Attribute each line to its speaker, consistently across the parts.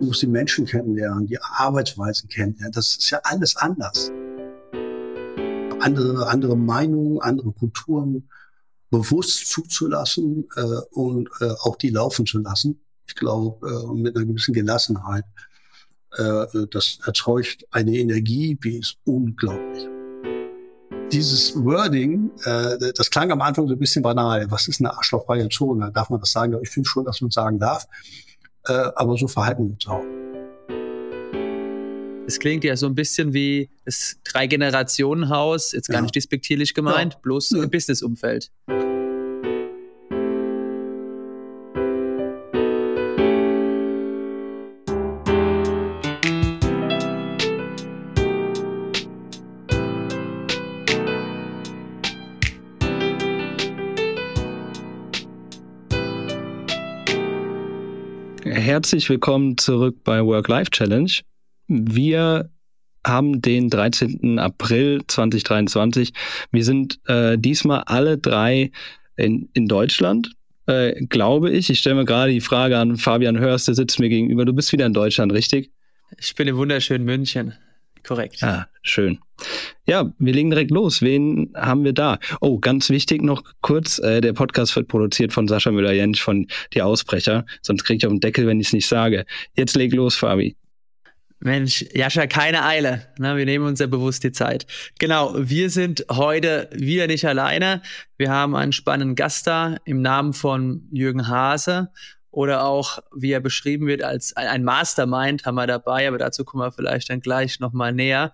Speaker 1: Du musst die Menschen kennenlernen, die Arbeitsweisen kennenlernen. Das ist ja alles anders. Andere, andere Meinungen, andere Kulturen bewusst zuzulassen äh, und äh, auch die laufen zu lassen. Ich glaube, äh, mit einer gewissen Gelassenheit. Äh, das erzeugt eine Energie, die ist unglaublich dieses Wording, äh, das klang am Anfang so ein bisschen banal. Was ist eine arschlochfreie Zone? Darf man das sagen? Ich finde schon, dass man sagen darf. Äh, aber so verhalten wir uns auch.
Speaker 2: Es klingt ja so ein bisschen wie das Drei-Generationen-Haus, jetzt gar ja. nicht despektierlich gemeint, ja. bloß im Business-Umfeld.
Speaker 3: Herzlich willkommen zurück bei Work-Life Challenge. Wir haben den 13. April 2023. Wir sind äh, diesmal alle drei in, in Deutschland, äh, glaube ich. Ich stelle mir gerade die Frage an Fabian Hörst, der sitzt mir gegenüber. Du bist wieder in Deutschland, richtig?
Speaker 2: Ich bin im wunderschönen München. Korrekt.
Speaker 3: Ah, schön. Ja, wir legen direkt los. Wen haben wir da? Oh, ganz wichtig noch kurz, äh, der Podcast wird produziert von Sascha Müller-Jentsch von Die Ausbrecher. Sonst kriege ich auf den Deckel, wenn ich es nicht sage. Jetzt leg los, Fabi.
Speaker 2: Mensch, Jascha, keine Eile. Na, wir nehmen uns ja bewusst die Zeit. Genau, wir sind heute wieder nicht alleine. Wir haben einen spannenden Gast da im Namen von Jürgen Hase oder auch, wie er beschrieben wird, als ein Mastermind haben wir dabei, aber dazu kommen wir vielleicht dann gleich nochmal näher.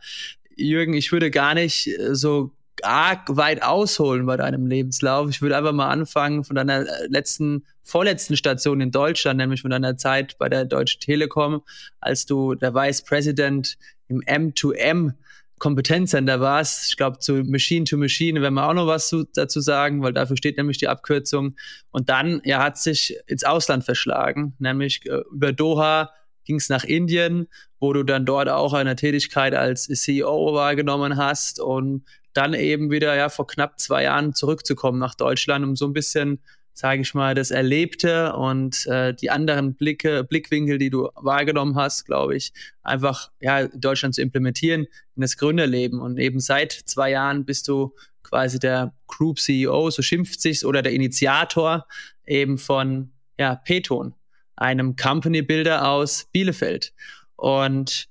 Speaker 2: Jürgen, ich würde gar nicht äh, so arg weit ausholen bei deinem Lebenslauf. Ich würde einfach mal anfangen von deiner äh, letzten, vorletzten Station in Deutschland, nämlich von deiner Zeit bei der Deutschen Telekom, als du der Vice President im M2M Kompetenzcenter warst. Ich glaube, zu Machine to Machine werden wir auch noch was zu, dazu sagen, weil dafür steht nämlich die Abkürzung. Und dann, ja, hat sich ins Ausland verschlagen, nämlich äh, über Doha ging es nach Indien, wo du dann dort auch eine Tätigkeit als CEO wahrgenommen hast und dann eben wieder ja vor knapp zwei Jahren zurückzukommen nach Deutschland, um so ein bisschen sage ich mal, das Erlebte und äh, die anderen Blicke, Blickwinkel, die du wahrgenommen hast, glaube ich, einfach ja, in Deutschland zu implementieren in das Gründerleben. Und eben seit zwei Jahren bist du quasi der Group CEO, so schimpft sich's, oder der Initiator eben von ja, Peton, einem Company Builder aus Bielefeld. Und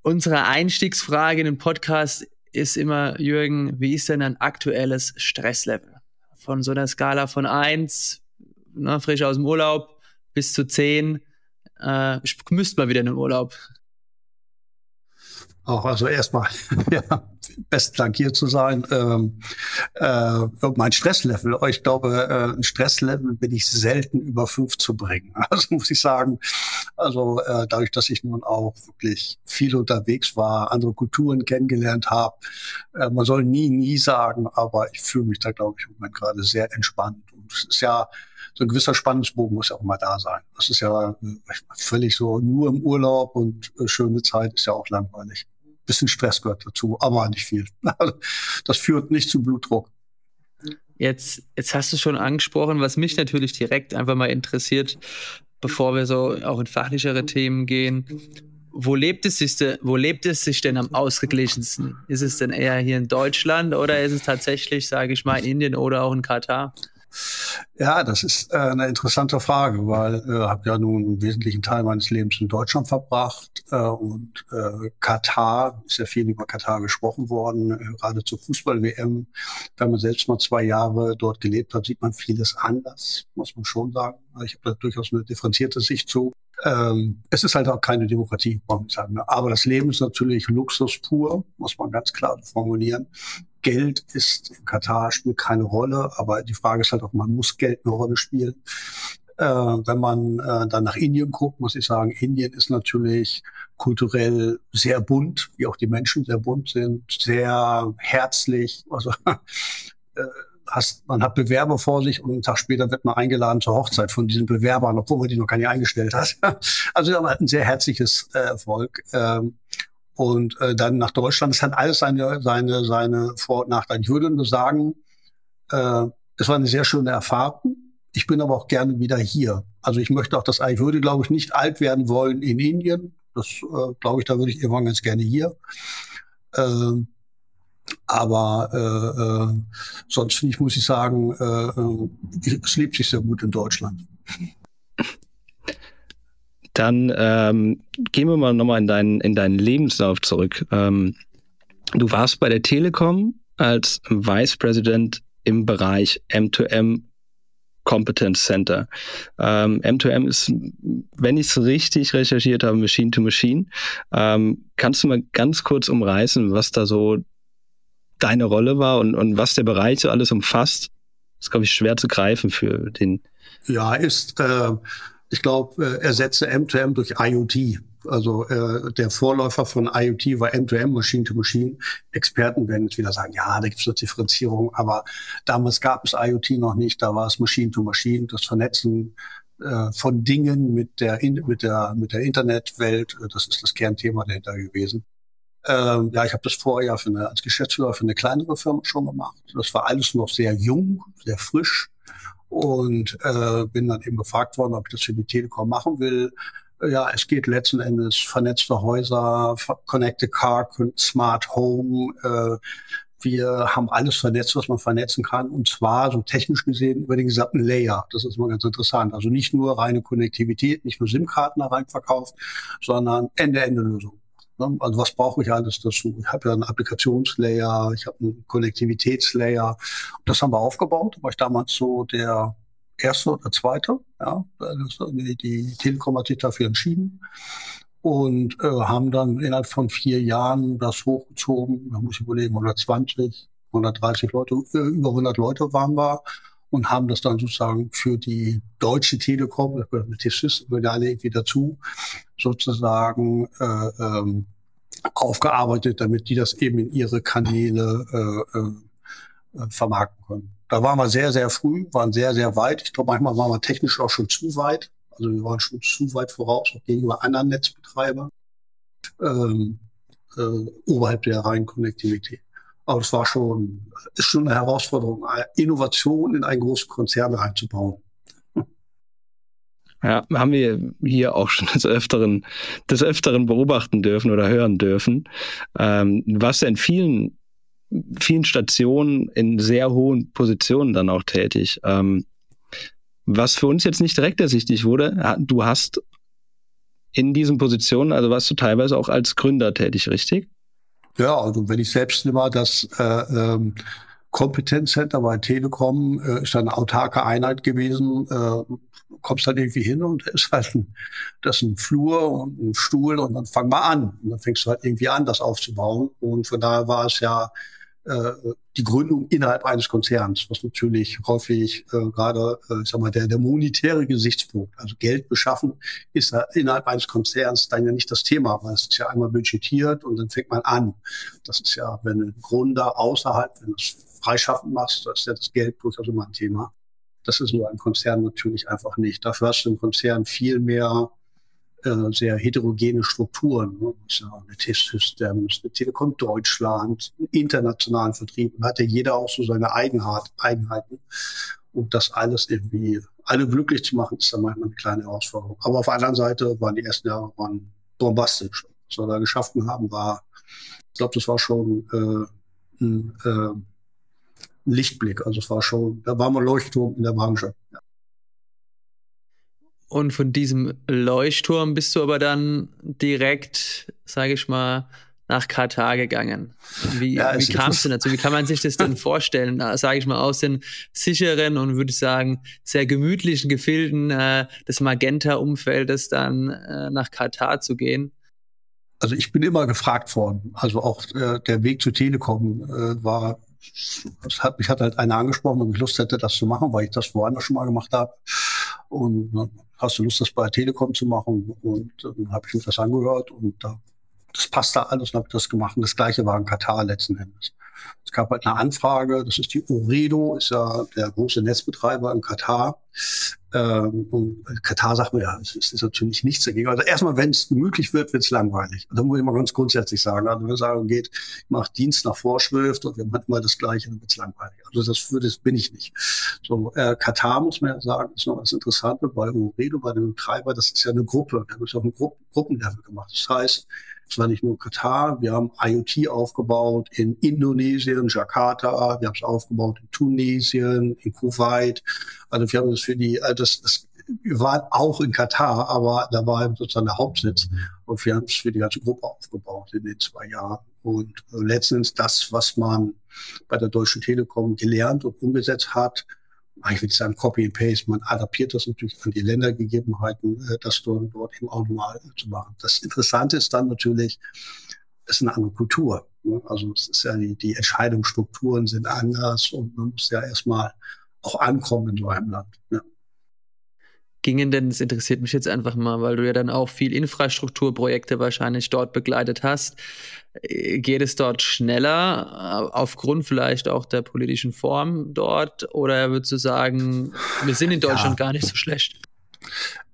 Speaker 2: unsere Einstiegsfrage in den Podcast ist immer, Jürgen, wie ist denn ein aktuelles Stresslevel? Von so einer Skala von 1, ne, frisch aus dem Urlaub, bis zu 10. Äh, müsste mal wieder in den Urlaub.
Speaker 1: Auch also erstmal, ja, besten Dank hier zu sein. Ähm, äh, mein Stresslevel, ich glaube, äh, ein Stresslevel bin ich selten über fünf zu bringen. Also muss ich sagen, also äh, dadurch, dass ich nun auch wirklich viel unterwegs war, andere Kulturen kennengelernt habe, äh, man soll nie, nie sagen, aber ich fühle mich da, glaube ich, im Moment gerade sehr entspannt. Und es ist ja so ein gewisser Spannungsbogen muss ja auch mal da sein. Das ist ja äh, völlig so nur im Urlaub und äh, schöne Zeit ist ja auch langweilig bisschen Stress gehört dazu, aber nicht viel. Das führt nicht zu Blutdruck.
Speaker 2: Jetzt, jetzt hast du schon angesprochen, was mich natürlich direkt einfach mal interessiert, bevor wir so auch in fachlichere Themen gehen. Wo lebt es sich wo lebt es sich denn am ausgeglichensten? Ist es denn eher hier in Deutschland oder ist es tatsächlich, sage ich mal, in Indien oder auch in Katar?
Speaker 1: Ja, das ist äh, eine interessante Frage, weil ich äh, habe ja nun einen wesentlichen Teil meines Lebens in Deutschland verbracht äh, und äh, Katar ist ja viel über Katar gesprochen worden, äh, gerade zur Fußball-WM. Wenn man selbst mal zwei Jahre dort gelebt hat, sieht man vieles anders, muss man schon sagen. Ich habe da durchaus eine differenzierte Sicht zu. Ähm, es ist halt auch keine Demokratie, muss man sagen. Aber das Leben ist natürlich Luxus pur, muss man ganz klar formulieren. Geld ist in Katar spielt keine Rolle, aber die Frage ist halt auch, man muss Geld eine Rolle spielen. Äh, wenn man äh, dann nach Indien guckt, muss ich sagen, Indien ist natürlich kulturell sehr bunt, wie auch die Menschen sehr bunt sind, sehr herzlich. Also äh, hast, man hat Bewerber vor sich und einen Tag später wird man eingeladen zur Hochzeit von diesen Bewerbern, obwohl man die noch gar nicht eingestellt hat. Also haben ein sehr herzliches äh, Volk. Ähm, und äh, dann nach Deutschland. Es hat alles seine, seine, seine Vor- und Nachteile. Ich würde nur sagen, äh, es war eine sehr schöne Erfahrung. Ich bin aber auch gerne wieder hier. Also ich möchte auch das, ich würde, glaube ich, nicht alt werden wollen in Indien. Das äh, glaube ich, da würde ich irgendwann ganz gerne hier. Ähm, aber äh, äh, sonst ich, muss ich sagen, äh, äh, es lebt sich sehr gut in Deutschland.
Speaker 3: Dann ähm, gehen wir mal nochmal in deinen, in deinen Lebenslauf zurück. Ähm, du warst bei der Telekom als Vice President im Bereich M2M Competence Center. Ähm, M2M ist, wenn ich es richtig recherchiert habe, Machine to Machine. Ähm, kannst du mal ganz kurz umreißen, was da so deine Rolle war und, und was der Bereich so alles umfasst? Das ist, glaube ich, schwer zu greifen für den.
Speaker 1: Ja, ist äh, ich glaube, äh, ersetze M2M durch IoT. Also äh, der Vorläufer von IoT war M2M, Machine to Machine. Experten werden jetzt wieder sagen, ja, da gibt es eine Differenzierung, aber damals gab es IoT noch nicht, da war es Machine to Machine, das Vernetzen äh, von Dingen mit der, mit der, mit der Internetwelt, äh, das ist das Kernthema dahinter gewesen. Ähm, ja, ich habe das vorher für eine, als Geschäftsführer für eine kleinere Firma schon gemacht. Das war alles noch sehr jung, sehr frisch und äh, bin dann eben gefragt worden, ob ich das für die Telekom machen will. Ja, es geht letzten Endes vernetzte Häuser, Connected Car, Smart Home. Äh, wir haben alles vernetzt, was man vernetzen kann. Und zwar so technisch gesehen über den gesamten Layer. Das ist mal ganz interessant. Also nicht nur reine Konnektivität, nicht nur SIM-Karten da rein verkauft, sondern Ende-Ende-Lösung. Ne? Also was brauche ich alles dazu? Ich habe ja einen Applikationslayer, ich habe einen Konnektivitätslayer. Das haben wir aufgebaut. Da war ich damals so der erste oder zweite. Ja, die, die Telekom hat sich dafür entschieden und äh, haben dann innerhalb von vier Jahren das hochgezogen. Man muss überlegen, 120, 130 Leute, äh, über 100 Leute waren wir und haben das dann sozusagen für die deutsche Telekom, das gehört mit T-Systems alle irgendwie dazu, sozusagen äh, ähm, aufgearbeitet, damit die das eben in ihre Kanäle äh, äh, vermarkten können. Da waren wir sehr, sehr früh, waren sehr, sehr weit. Ich glaube, manchmal waren wir technisch auch schon zu weit. Also wir waren schon zu weit voraus, auch gegenüber anderen Netzbetreibern, ähm, äh, oberhalb der reinen Konnektivität. Aber es war schon, ist schon eine Herausforderung, Innovation in einen großen Konzern reinzubauen.
Speaker 3: Ja, haben wir hier auch schon des Öfteren, des Öfteren beobachten dürfen oder hören dürfen. Ähm, was in vielen, vielen Stationen in sehr hohen Positionen dann auch tätig. Ähm, was für uns jetzt nicht direkt ersichtlich wurde, du hast in diesen Positionen, also warst du teilweise auch als Gründer tätig, richtig?
Speaker 1: Ja, also wenn ich selbst immer das äh, ähm, Kompetenzcenter bei Telekom äh, ist eine autarke Einheit gewesen. Äh, kommst halt irgendwie hin und ist halt ein, das ist ein Flur und ein Stuhl und dann fang mal an. Und dann fängst du halt irgendwie an, das aufzubauen. Und von daher war es ja äh, die Gründung innerhalb eines Konzerns, was natürlich häufig äh, gerade, äh, ich sag mal, der, der monetäre Gesichtspunkt, also Geld beschaffen, ist ja innerhalb eines Konzerns dann ja nicht das Thema, weil es ist ja einmal budgetiert und dann fängt man an. Das ist ja, wenn ein Gründer außerhalb, wenn du es freischaffend machst, das ist ja das Geld durchaus immer ein Thema. Das ist nur ein Konzern natürlich einfach nicht. Dafür hast du im Konzern viel mehr äh, sehr heterogene Strukturen. Ne? Ja eine Testsystems, eine Telekom Deutschland, internationalen Vertrieb. Und hatte jeder auch so seine Eigenheit, Eigenheiten. Und das alles irgendwie, alle glücklich zu machen, ist dann manchmal eine kleine Herausforderung. Aber auf der anderen Seite waren die ersten Jahre waren bombastisch. Was wir da geschaffen haben, war, ich glaube, das war schon äh, ein, äh, Lichtblick. Also es war schon, da war man Leuchtturm in der Branche. Ja.
Speaker 2: Und von diesem Leuchtturm bist du aber dann direkt, sage ich mal, nach Katar gegangen. Wie, ja, wie kamst du dazu? Wie kann man sich das denn vorstellen? Sage ich mal, aus den sicheren und würde ich sagen, sehr gemütlichen Gefilden äh, des Magenta-Umfeldes dann äh, nach Katar zu gehen?
Speaker 1: Also ich bin immer gefragt worden. Also auch äh, der Weg zu Telekom äh, war, das hat, mich hat halt einer angesprochen, ob ich Lust hätte, das zu machen, weil ich das woanders schon mal gemacht habe. Und hast du Lust, das bei Telekom zu machen? Und dann habe ich mir das angehört und da das passt da alles, und habe das gemacht. Und das Gleiche war in Katar letzten Endes. Es gab halt eine Anfrage, das ist die Oredo, ist ja der große Netzbetreiber in Katar. Ähm, und Katar sagt mir, ja, es ist natürlich nichts dagegen. Also erstmal, wenn es gemütlich wird, wird es langweilig. Da muss ich mal ganz grundsätzlich sagen. Also wenn wir sagen, geht, ich mache Dienst nach Vorschrift und wir machen immer das Gleiche, dann wird es langweilig. Also das, würde, das bin ich nicht. So, äh, Katar muss man ja sagen, ist noch was Interessantes bei Oredo, bei dem Betreiber, das ist ja eine Gruppe. Wir haben es auf einem Gru Gruppenlevel gemacht. Das heißt, es war nicht nur Katar, wir haben IoT aufgebaut in Indonesien, Jakarta, wir haben es aufgebaut in Tunesien, in Kuwait. Also wir haben das für die, also das, das wir waren auch in Katar, aber da war sozusagen der Hauptsitz. Und wir haben es für die ganze Gruppe aufgebaut in den zwei Jahren. Und äh, letztens das, was man bei der Deutschen Telekom gelernt und umgesetzt hat, ich will sagen Copy and Paste, man adaptiert das natürlich an die Ländergegebenheiten, äh, das dort, dort eben auch normal zu machen. Das Interessante ist dann natürlich, es ist eine andere Kultur. Ne? Also es ist ja die, die Entscheidungsstrukturen sind anders und man muss ja erstmal auch ankommen in so einem Land. Ja
Speaker 2: gingen denn, das interessiert mich jetzt einfach mal, weil du ja dann auch viel Infrastrukturprojekte wahrscheinlich dort begleitet hast. Äh, geht es dort schneller, äh, aufgrund vielleicht auch der politischen Form dort? Oder würdest du sagen, wir sind in Deutschland ja. gar nicht so schlecht?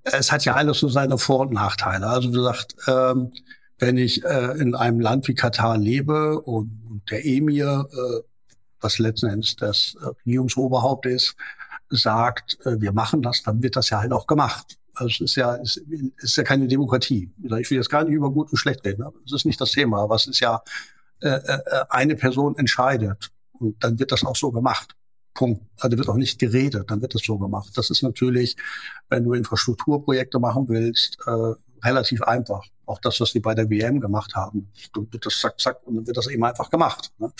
Speaker 1: Es hat ja alles so seine Vor- und Nachteile. Also wie gesagt, ähm, wenn ich äh, in einem Land wie Katar lebe und, und der Emir, äh, was letzten Endes das äh, Regierungsoberhaupt ist, sagt, äh, wir machen das, dann wird das ja halt auch gemacht. Also es ist ja, es ist ja keine Demokratie. Ich will jetzt gar nicht über gut und schlecht reden. Das ist nicht das Thema. Aber es ist ja, äh, äh, eine Person entscheidet. Und dann wird das auch so gemacht. Punkt. Also wird auch nicht geredet, dann wird das so gemacht. Das ist natürlich, wenn du Infrastrukturprojekte machen willst, äh, relativ einfach. Auch das, was die bei der WM gemacht haben. Dann wird das zack, zack, und dann wird das eben einfach gemacht. Ne?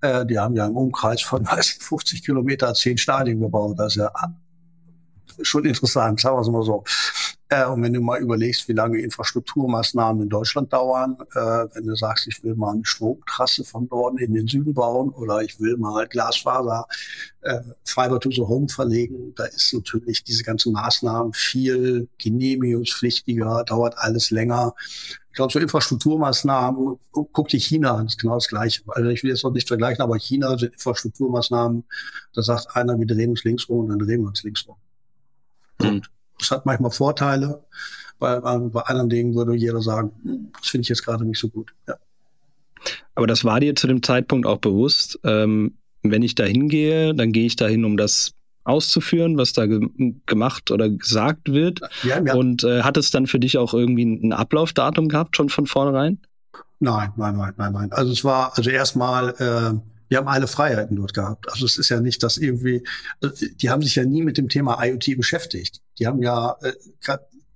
Speaker 1: Äh, die haben ja im Umkreis von 50 Kilometer zehn Stadien gebaut. Das ist ja schon interessant, sagen wir es mal so. Äh, und wenn du mal überlegst, wie lange Infrastrukturmaßnahmen in Deutschland dauern, äh, wenn du sagst, ich will mal eine Stromtrasse von Norden in den Süden bauen oder ich will mal Glasfaser äh, Fiber to the Home verlegen, da ist natürlich diese ganzen Maßnahmen viel genehmigungspflichtiger, dauert alles länger. Ich glaube, so Infrastrukturmaßnahmen, guck dir China an, ist genau das Gleiche. Also ich will jetzt noch nicht vergleichen, aber China sind Infrastrukturmaßnahmen, da sagt einer, wir drehen uns links rum und dann drehen wir uns links rum. Und das hat manchmal Vorteile. Bei, bei anderen Dingen würde jeder sagen, hm, das finde ich jetzt gerade nicht so gut. Ja.
Speaker 3: Aber das war dir zu dem Zeitpunkt auch bewusst. Ähm, wenn ich da hingehe, dann gehe ich dahin, um das auszuführen, was da ge gemacht oder gesagt wird. Ja, ja. Und äh, hat es dann für dich auch irgendwie ein Ablaufdatum gehabt, schon von vornherein?
Speaker 1: Nein, nein, nein, nein, nein. Also es war, also erstmal, äh, wir haben alle Freiheiten dort gehabt. Also es ist ja nicht, dass irgendwie, also die haben sich ja nie mit dem Thema IoT beschäftigt. Die haben ja, äh,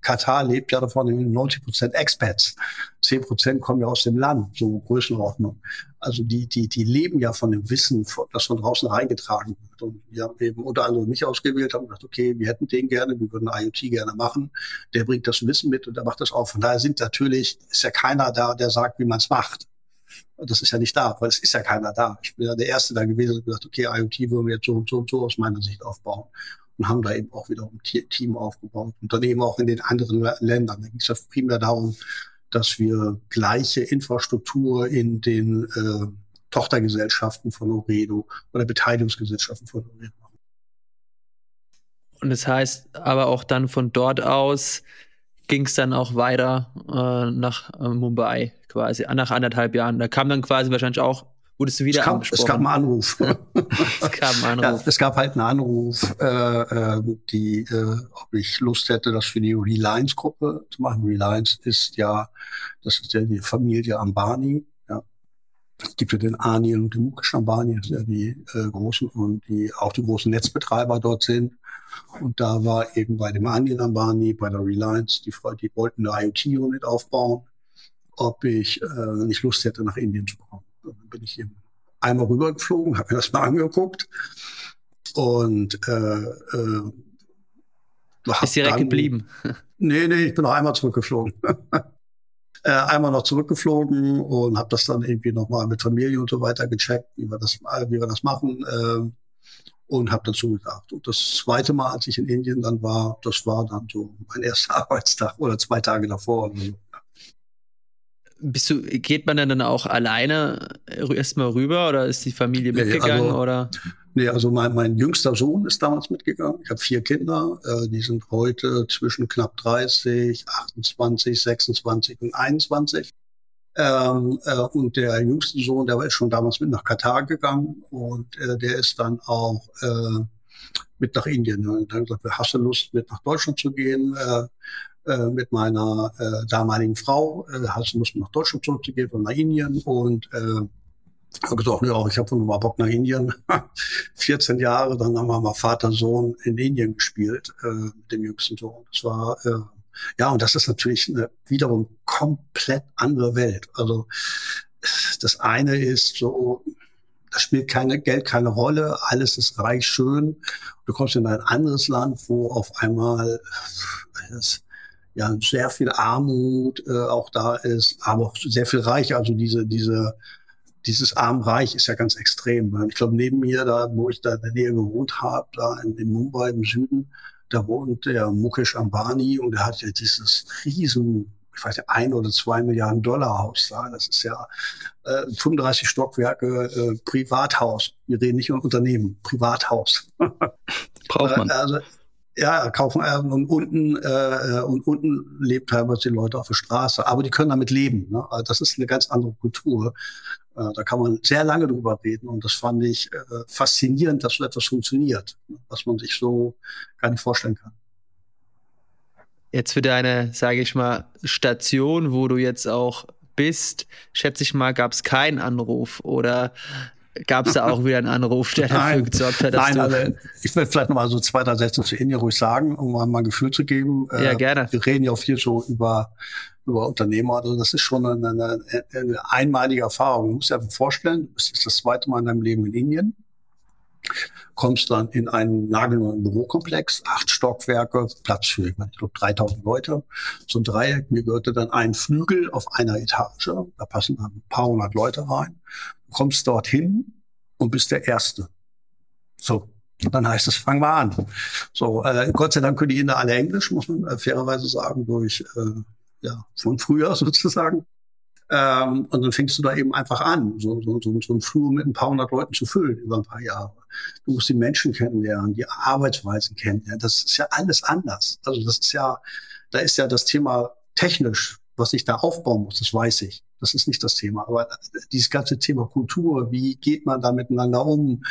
Speaker 1: Katar lebt ja davon 90 Prozent Expats. 10 Prozent kommen ja aus dem Land, so Größenordnung. Also die, die, die leben ja von dem Wissen, das von draußen reingetragen wird. Und wir haben eben unter anderem mich ausgewählt, haben gesagt, okay, wir hätten den gerne, wir würden IoT gerne machen. Der bringt das Wissen mit und der macht das auch. Von daher sind natürlich, ist ja keiner da, der sagt, wie man es macht. Das ist ja nicht da, weil es ist ja keiner da. Ich bin ja der Erste da gewesen und gesagt, okay, IoT wollen wir jetzt so und so und so aus meiner Sicht aufbauen. Und haben da eben auch wieder ein Team aufgebaut. Und dann eben auch in den anderen Ländern. Da ging es ja primär darum, dass wir gleiche Infrastruktur in den äh, Tochtergesellschaften von Oredo oder Beteiligungsgesellschaften von Oredo machen.
Speaker 2: Und das heißt aber auch dann von dort aus ging es dann auch weiter äh, nach äh, Mumbai quasi, nach anderthalb Jahren. Da kam dann quasi wahrscheinlich auch, wurdest du wieder
Speaker 1: es kam, Es gab einen Anruf. es gab einen Anruf. Ja, es gab halt einen Anruf, äh, äh, die, äh, ob ich Lust hätte, das für die Reliance-Gruppe zu machen. Reliance ist ja, das ist ja die Familie Ambani. Es gibt ja den Anil und den sind ja die äh, großen und die auch die großen Netzbetreiber dort sind. Und da war eben bei dem Anil Ambani, bei der Reliance, die, die wollten eine IoT-Unit aufbauen, ob ich äh, nicht Lust hätte, nach Indien zu kommen. Dann bin ich eben einmal rübergeflogen, habe mir das mal angeguckt und äh, äh,
Speaker 2: ist direkt dann, geblieben.
Speaker 1: Nee, nee, ich bin noch einmal zurückgeflogen. äh, einmal noch zurückgeflogen und habe das dann irgendwie nochmal mit Familie und so weiter gecheckt, wie wir das, wie wir das machen. Äh, und habe dann zugesagt. Und das zweite Mal, als ich in Indien dann war, das war dann so mein erster Arbeitstag oder zwei Tage davor.
Speaker 2: Bist du, geht man dann auch alleine erstmal rüber oder ist die Familie mitgegangen?
Speaker 1: Nee, also,
Speaker 2: oder?
Speaker 1: Nee, also mein, mein jüngster Sohn ist damals mitgegangen. Ich habe vier Kinder, äh, die sind heute zwischen knapp 30, 28, 26 und 21. Ähm, äh, und der jüngste Sohn, der ist schon damals mit nach Katar gegangen und äh, der ist dann auch äh, mit nach Indien. Und dann gesagt, hast du Lust, mit nach Deutschland zu gehen? Äh, äh, mit meiner äh, damaligen Frau, äh, hast du Lust, nach Deutschland zurückzugehen und nach Indien? Und äh, habe gesagt, ja, ich habe mal Bock nach Indien. 14 Jahre, dann haben wir mal Vater, Sohn in Indien gespielt, äh, mit dem jüngsten Sohn. Das war äh, ja, und das ist natürlich eine wiederum komplett andere Welt. Also das eine ist so, da spielt keine Geld keine Rolle, alles ist reich schön. Du kommst in ein anderes Land, wo auf einmal es, ja sehr viel Armut äh, auch da ist, aber auch sehr viel Reich. Also diese diese dieses Arm-Reich ist ja ganz extrem. Ich glaube, neben mir, da wo ich da in der Nähe gewohnt habe, da in, in Mumbai im Süden, da wohnt der Mukesh Ambani und er hat ja dieses riesen, ich weiß nicht, ein oder zwei Milliarden Dollar Haus da. Das ist ja äh, 35 Stockwerke äh, Privathaus. Wir reden nicht über Unternehmen, Privathaus.
Speaker 3: Braucht man.
Speaker 1: also, ja, kaufen äh, und unten äh, und unten lebt teilweise die Leute auf der Straße, aber die können damit leben. Ne? Also das ist eine ganz andere Kultur. Äh, da kann man sehr lange drüber reden und das fand ich äh, faszinierend, dass so etwas funktioniert, was man sich so gar nicht vorstellen kann.
Speaker 2: Jetzt für deine, sage ich mal, Station, wo du jetzt auch bist, schätze ich mal, gab es keinen Anruf oder gab es da auch wieder einen Anruf, der dafür Nein. gesorgt hat, dass Nein,
Speaker 1: du also ich will vielleicht noch mal so zwei, drei Sätze zu Indien ruhig sagen, um mal ein Gefühl zu geben.
Speaker 2: Ja, gerne.
Speaker 1: Wir reden ja auch viel so über über Unternehmer. Also das ist schon eine, eine, eine einmalige Erfahrung. Du musst dir vorstellen, du bist das zweite Mal in deinem Leben in Indien, kommst dann in einen nagelneuen Bürokomplex, acht Stockwerke, Platz für, ich glaube, 3000 Leute. So ein Dreieck, mir gehörte dann ein Flügel auf einer Etage, da passen dann ein paar hundert Leute rein. Du kommst dorthin und bist der Erste. So, dann heißt es, fang mal an. So, äh, Gott sei Dank können die Inder alle Englisch, muss man äh, fairerweise sagen, durch äh, ja, von früher sozusagen. Ähm, und dann fängst du da eben einfach an, so, so, so, so einen Flur mit ein paar hundert Leuten zu füllen über ein paar Jahre. Du musst die Menschen kennenlernen, die Arbeitsweisen kennenlernen. Das ist ja alles anders. Also das ist ja, da ist ja das Thema technisch, was ich da aufbauen muss, das weiß ich. Das ist nicht das Thema. Aber dieses ganze Thema Kultur, wie geht man da miteinander um?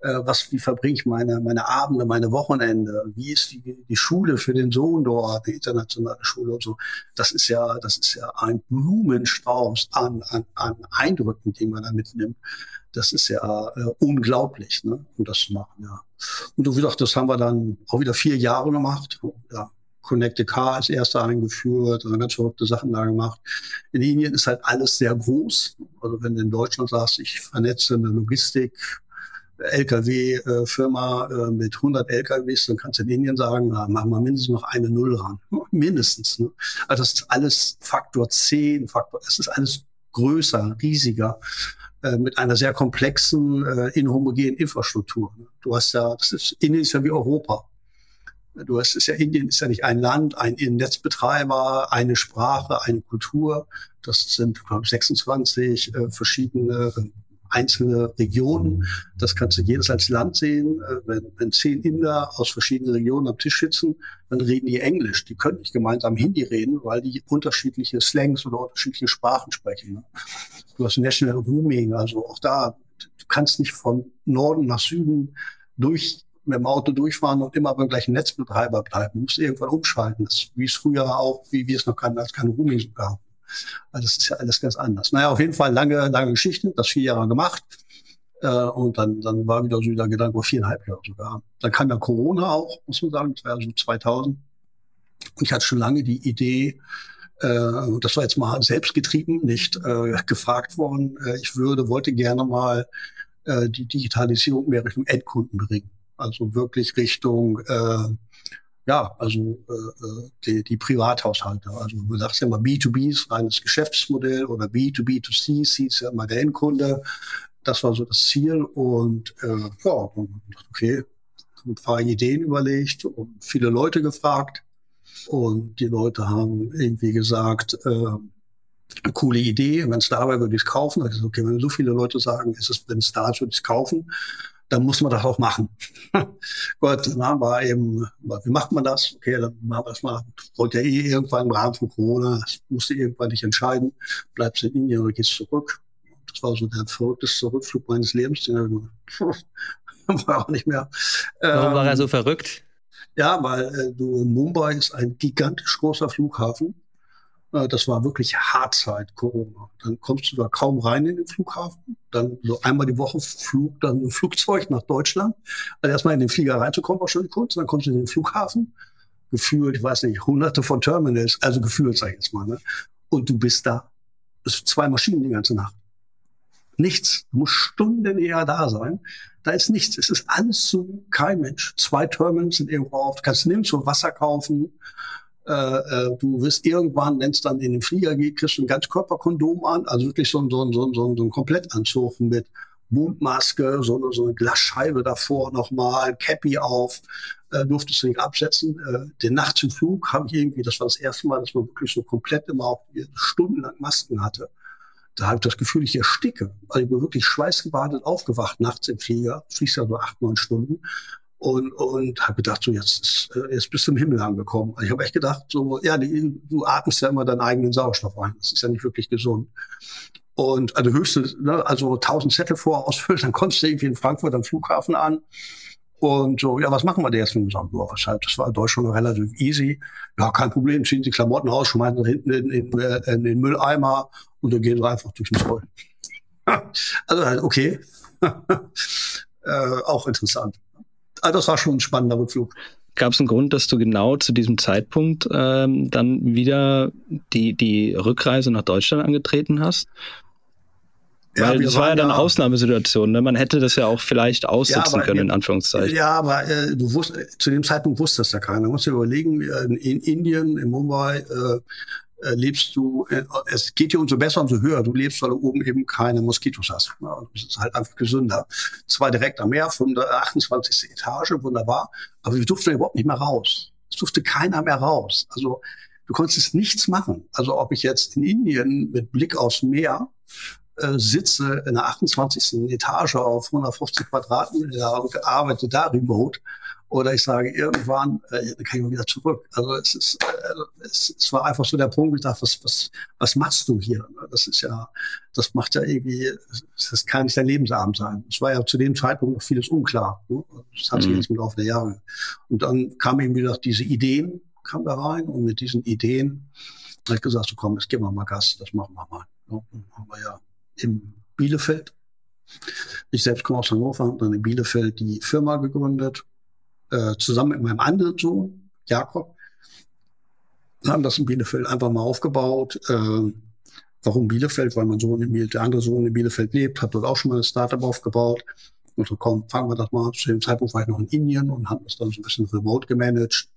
Speaker 1: Äh, was, wie verbringe ich meine, meine Abende, meine Wochenende, wie ist die, die Schule für den Sohn dort, die internationale Schule und so. Das ist ja, das ist ja ein Blumenstrauß an, an, an Eindrücken, die man da mitnimmt. Das ist ja äh, unglaublich, ne, um das machen, ja. Und wie gesagt, das haben wir dann auch wieder vier Jahre gemacht. Ja, Connected Car als erster eingeführt und ganz verrückte Sachen da gemacht. In Indien ist halt alles sehr groß. Also wenn du in Deutschland sagst, ich vernetze eine Logistik, LKW-Firma äh, mit 100 LKWs, dann kannst du in Indien sagen, na, machen wir mindestens noch eine Null ran. Mindestens. Ne? Also das ist alles Faktor 10, Faktor, es ist alles größer, riesiger, äh, mit einer sehr komplexen, äh, inhomogenen Infrastruktur. Ne? Du hast ja, das ist, Indien ist ja wie Europa. Du hast, ist ja, Indien ist ja nicht ein Land, ein Netzbetreiber, eine Sprache, eine Kultur. Das sind, glaube ich, 26 äh, verschiedene einzelne Regionen. Das kannst du jedes als Land sehen. Äh, wenn, wenn zehn Inder aus verschiedenen Regionen am Tisch sitzen, dann reden die Englisch. Die können nicht gemeinsam Hindi reden, weil die unterschiedliche Slangs oder unterschiedliche Sprachen sprechen. Ne? Du hast National Rooming, also auch da, du kannst nicht von Norden nach Süden durch mit dem Auto durchfahren und immer beim gleichen Netzbetreiber bleiben. Du musst irgendwann umschalten. Das, wie es früher auch, wie wir es noch kannten, als kein Rooming gab. Also das ist ja alles ganz anders. Naja, auf jeden Fall lange, lange Geschichte, das vier Jahre gemacht. Äh, und dann, dann war wieder so der Gedanke, oh, viereinhalb Jahre sogar. Dann kam ja Corona auch, muss man sagen, das war so 2000. Und ich hatte schon lange die Idee, äh, das war jetzt mal selbstgetrieben, nicht äh, gefragt worden. Äh, ich würde, wollte gerne mal äh, die Digitalisierung mehr Richtung Endkunden bringen. Also wirklich Richtung äh, ja, also äh, äh, die, die Privathaushalte. Also du sagst ja immer B2B ist reines Geschäftsmodell oder B2B2C, C ist ja immer der Endkunde. Das war so das Ziel und äh, ja, und okay, ein paar Ideen überlegt und viele Leute gefragt und die Leute haben irgendwie gesagt, äh, eine coole Idee. Wenn es da wäre, würde ich es kaufen. Also, okay, wenn so viele Leute sagen, ist es, wenn es da ist, würde ich es kaufen, dann muss man das auch machen. Gut, dann haben wir eben, wie macht man das? Okay, dann machen wir das mal. Wollte ja eh irgendwann im Rahmen von Corona, das musste irgendwann nicht entscheiden, bleibst in Indien oder gehst zurück. Das war so der verrückteste Rückflug meines Lebens. Den war auch nicht mehr.
Speaker 2: Warum ähm, war er so ähm, verrückt?
Speaker 1: Ja, weil äh, du, Mumbai ist ein gigantisch großer Flughafen das war wirklich Hartzeit, Corona. Dann kommst du da kaum rein in den Flughafen. Dann so einmal die Woche flog dann ein Flugzeug nach Deutschland. Also erstmal in den Flieger reinzukommen, war schon kurz. Dann kommst du in den Flughafen. Gefühlt, ich weiß nicht, hunderte von Terminals, also gefühlt, sag ich jetzt mal. Ne? Und du bist da. Es sind zwei Maschinen die ganze Nacht. Nichts. Du musst Stunden eher da sein. Da ist nichts. Es ist alles so, kein Mensch. Zwei Terminals sind irgendwo auf. Du kannst nirgendwo Wasser kaufen. Äh, äh, du wirst irgendwann, wenn es dann in den Flieger geht, kriegst du ein Ganzkörperkondom an, also wirklich so ein, so ein, so ein, so ein, Komplettanzug mit Mundmaske, so eine, so eine Glasscheibe davor nochmal, Cappy auf, äh, durftest du nicht absetzen. Äh, den nachts im Flug habe ich irgendwie, das war das erste Mal, dass man wirklich so komplett immer auch stundenlang Masken hatte. Da habe ich das Gefühl, ich ersticke. Also ich bin wirklich schweißgebadet aufgewacht nachts im Flieger. Fliegst ja so acht, neun Stunden und, und habe gedacht, so jetzt, ist, äh, jetzt bist du im Himmel angekommen. Also ich habe echt gedacht, so ja, die, du atmest ja immer deinen eigenen Sauerstoff ein. Das ist ja nicht wirklich gesund. Und also höchstens, ne, also 1000 Zettel vor ausfüllen, dann kommst du irgendwie in Frankfurt am Flughafen an. Und so, ja, was machen wir denn jetzt mit dem? Ja, halt, das war in Deutschland relativ easy. Ja, kein Problem, ziehen Sie Klamotten aus, schmeißen sie hinten in, in, in, den Mülleimer und dann gehen sie einfach durch den Zoll. also halt, okay. äh, auch interessant also das war schon ein spannender Rückflug.
Speaker 3: Gab es einen Grund, dass du genau zu diesem Zeitpunkt ähm, dann wieder die, die Rückreise nach Deutschland angetreten hast? Weil ja, das war ja dann eine Ausnahmesituation. Ne? Man hätte das ja auch vielleicht aussitzen ja, können, in Anführungszeichen.
Speaker 1: Ja, aber äh, du wusst, zu dem Zeitpunkt wusste das ja keiner. Man muss dir überlegen, in, in Indien, in Mumbai, äh, äh, lebst du, äh, es geht dir umso besser, umso höher du lebst, weil du oben eben keine Moskitos hast. Ja, das ist halt einfach gesünder. Zwar direkt am Meer, von der 28. Etage, wunderbar, aber wir durften überhaupt nicht mehr raus. Es durfte keiner mehr raus. Also du konntest nichts machen. Also ob ich jetzt in Indien mit Blick aufs Meer äh, sitze in der 28. Etage auf 150 Quadratmeter und arbeite da remote oder ich sage irgendwann, äh, dann kann ich mal wieder zurück. Also es ist, äh, es, es war einfach so der Punkt, ich dachte, was, was, was machst du hier? Das ist ja, das macht ja irgendwie, das kann nicht dein Lebensabend sein. Es war ja zu dem Zeitpunkt noch vieles unklar. Ne? Das hat sich mhm. jetzt im Laufe der Jahre. Und dann kam eben wieder diese Ideen, kam da rein und mit diesen Ideen habe ich gesagt, so komm, jetzt geben wir mal Gas, das machen wir mal. Dann haben wir ja in Bielefeld. Ich selbst komme aus Hannover, habe dann in Bielefeld die Firma gegründet äh, zusammen mit meinem anderen Sohn, Jakob, haben das in Bielefeld einfach mal aufgebaut. Äh, warum Bielefeld? Weil mein Sohn in Bielefeld, der andere Sohn in Bielefeld lebt, hat dort auch schon mal ein Startup aufgebaut. Und so, komm, fangen wir das mal. Zu dem Zeitpunkt war ich noch in Indien und haben das dann so ein bisschen remote gemanagt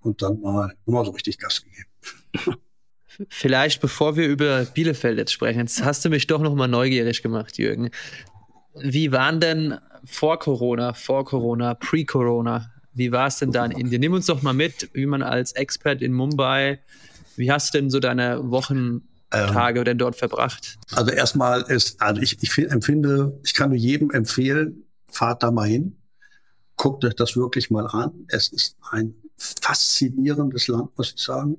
Speaker 1: und dann mal, mal so richtig Gas gegeben.
Speaker 2: Vielleicht bevor wir über Bielefeld jetzt sprechen, jetzt hast du mich doch noch mal neugierig gemacht, Jürgen. Wie waren denn vor Corona, vor Corona, pre-Corona, wie war es denn da in Indien? Nimm uns doch mal mit, wie man als Expert in Mumbai, wie hast du denn so deine Wochentage ähm, denn dort verbracht?
Speaker 1: Also erstmal ist, also ich, ich empfinde, ich kann nur jedem empfehlen, fahrt da mal hin, guckt euch das wirklich mal an. Es ist ein faszinierendes Land, muss ich sagen.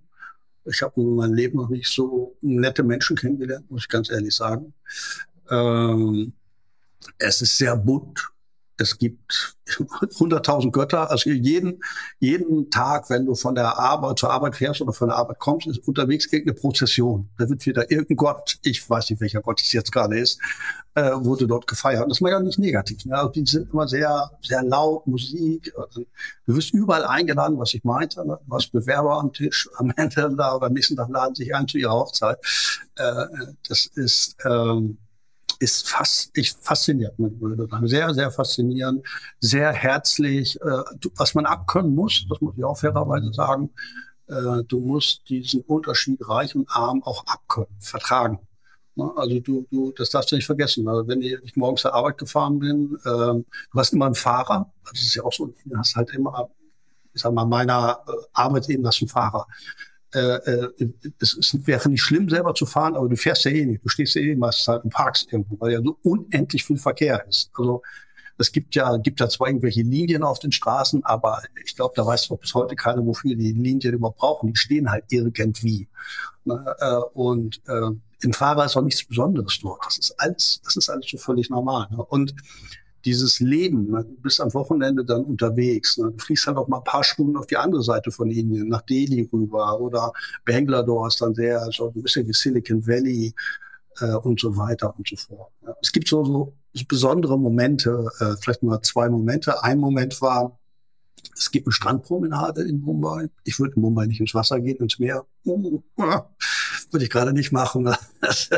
Speaker 1: Ich habe in meinem Leben noch nicht so nette Menschen kennengelernt, muss ich ganz ehrlich sagen. Ähm, es ist sehr bunt. Es gibt 100.000 Götter. Also jeden, jeden Tag, wenn du von der Arbeit zur Arbeit fährst oder von der Arbeit kommst, ist unterwegs irgendeine Prozession. Da wird wieder irgendein Gott, ich weiß nicht, welcher Gott es jetzt gerade ist, äh, wurde dort gefeiert. Und das ist ja nicht negativ. Ne? Also die sind immer sehr, sehr laut, Musik. Du wirst überall eingeladen, was ich meinte. Ne? Du hast Bewerber am Tisch, am Ende da oder am nächsten Tag laden sich ein zu ihrer Hochzeit. Äh, das ist, ähm, ist fast, ich fasziniert mich, würde sagen. Sehr, sehr faszinierend, sehr herzlich. Äh, was man abkönnen muss, das muss ich auch fairerweise sagen, äh, du musst diesen Unterschied reich und arm auch abkönnen, vertragen. Ne? Also du, du, das darfst du nicht vergessen. Also wenn ich morgens zur Arbeit gefahren bin, äh, du hast immer einen Fahrer. Das ist ja auch so, du hast halt immer, ich sag mal, meiner äh, Arbeit eben das ein Fahrer. Äh, äh, es, es wäre nicht schlimm, selber zu fahren, aber du fährst ja eh nicht. Du stehst ja eh meistens halt im Parks irgendwo, weil ja so unendlich viel Verkehr ist. Also es gibt ja, gibt ja zwar irgendwelche Linien auf den Straßen, aber ich glaube, da weiß doch bis heute keiner, wofür die Linien überhaupt brauchen. Die stehen halt irgendwie. Ne, äh, und äh, im Fahrer ist auch nichts Besonderes dort. Das ist alles, das ist alles so völlig normal. Ne? Und dieses Leben, ne? du bist am Wochenende dann unterwegs, ne? du fliegst halt auch mal ein paar Stunden auf die andere Seite von Indien, nach Delhi rüber oder Bangalore ist dann sehr, so ein bisschen wie Silicon Valley äh, und so weiter und so fort. Ja. Es gibt so, so besondere Momente, äh, vielleicht nur zwei Momente. Ein Moment war, es gibt eine Strandpromenade in Mumbai. Ich würde in Mumbai nicht ins Wasser gehen, ins Meer. würde ich gerade nicht machen. es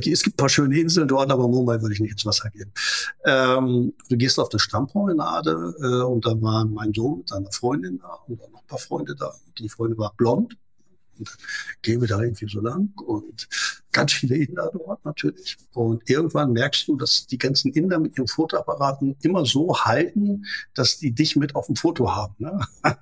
Speaker 1: gibt ein paar schöne Inseln dort, aber Mumbai würde ich nicht ins Wasser gehen. Ähm, du gehst auf der Strandpromenade äh, und da war mein Sohn mit seiner Freundin da und noch ein paar Freunde da. Die Freundin war blond und wir da irgendwie so lang und ganz viele Inder dort natürlich. Und irgendwann merkst du, dass die ganzen Inder mit ihren Fotoapparaten immer so halten, dass die dich mit auf dem Foto haben. Ne?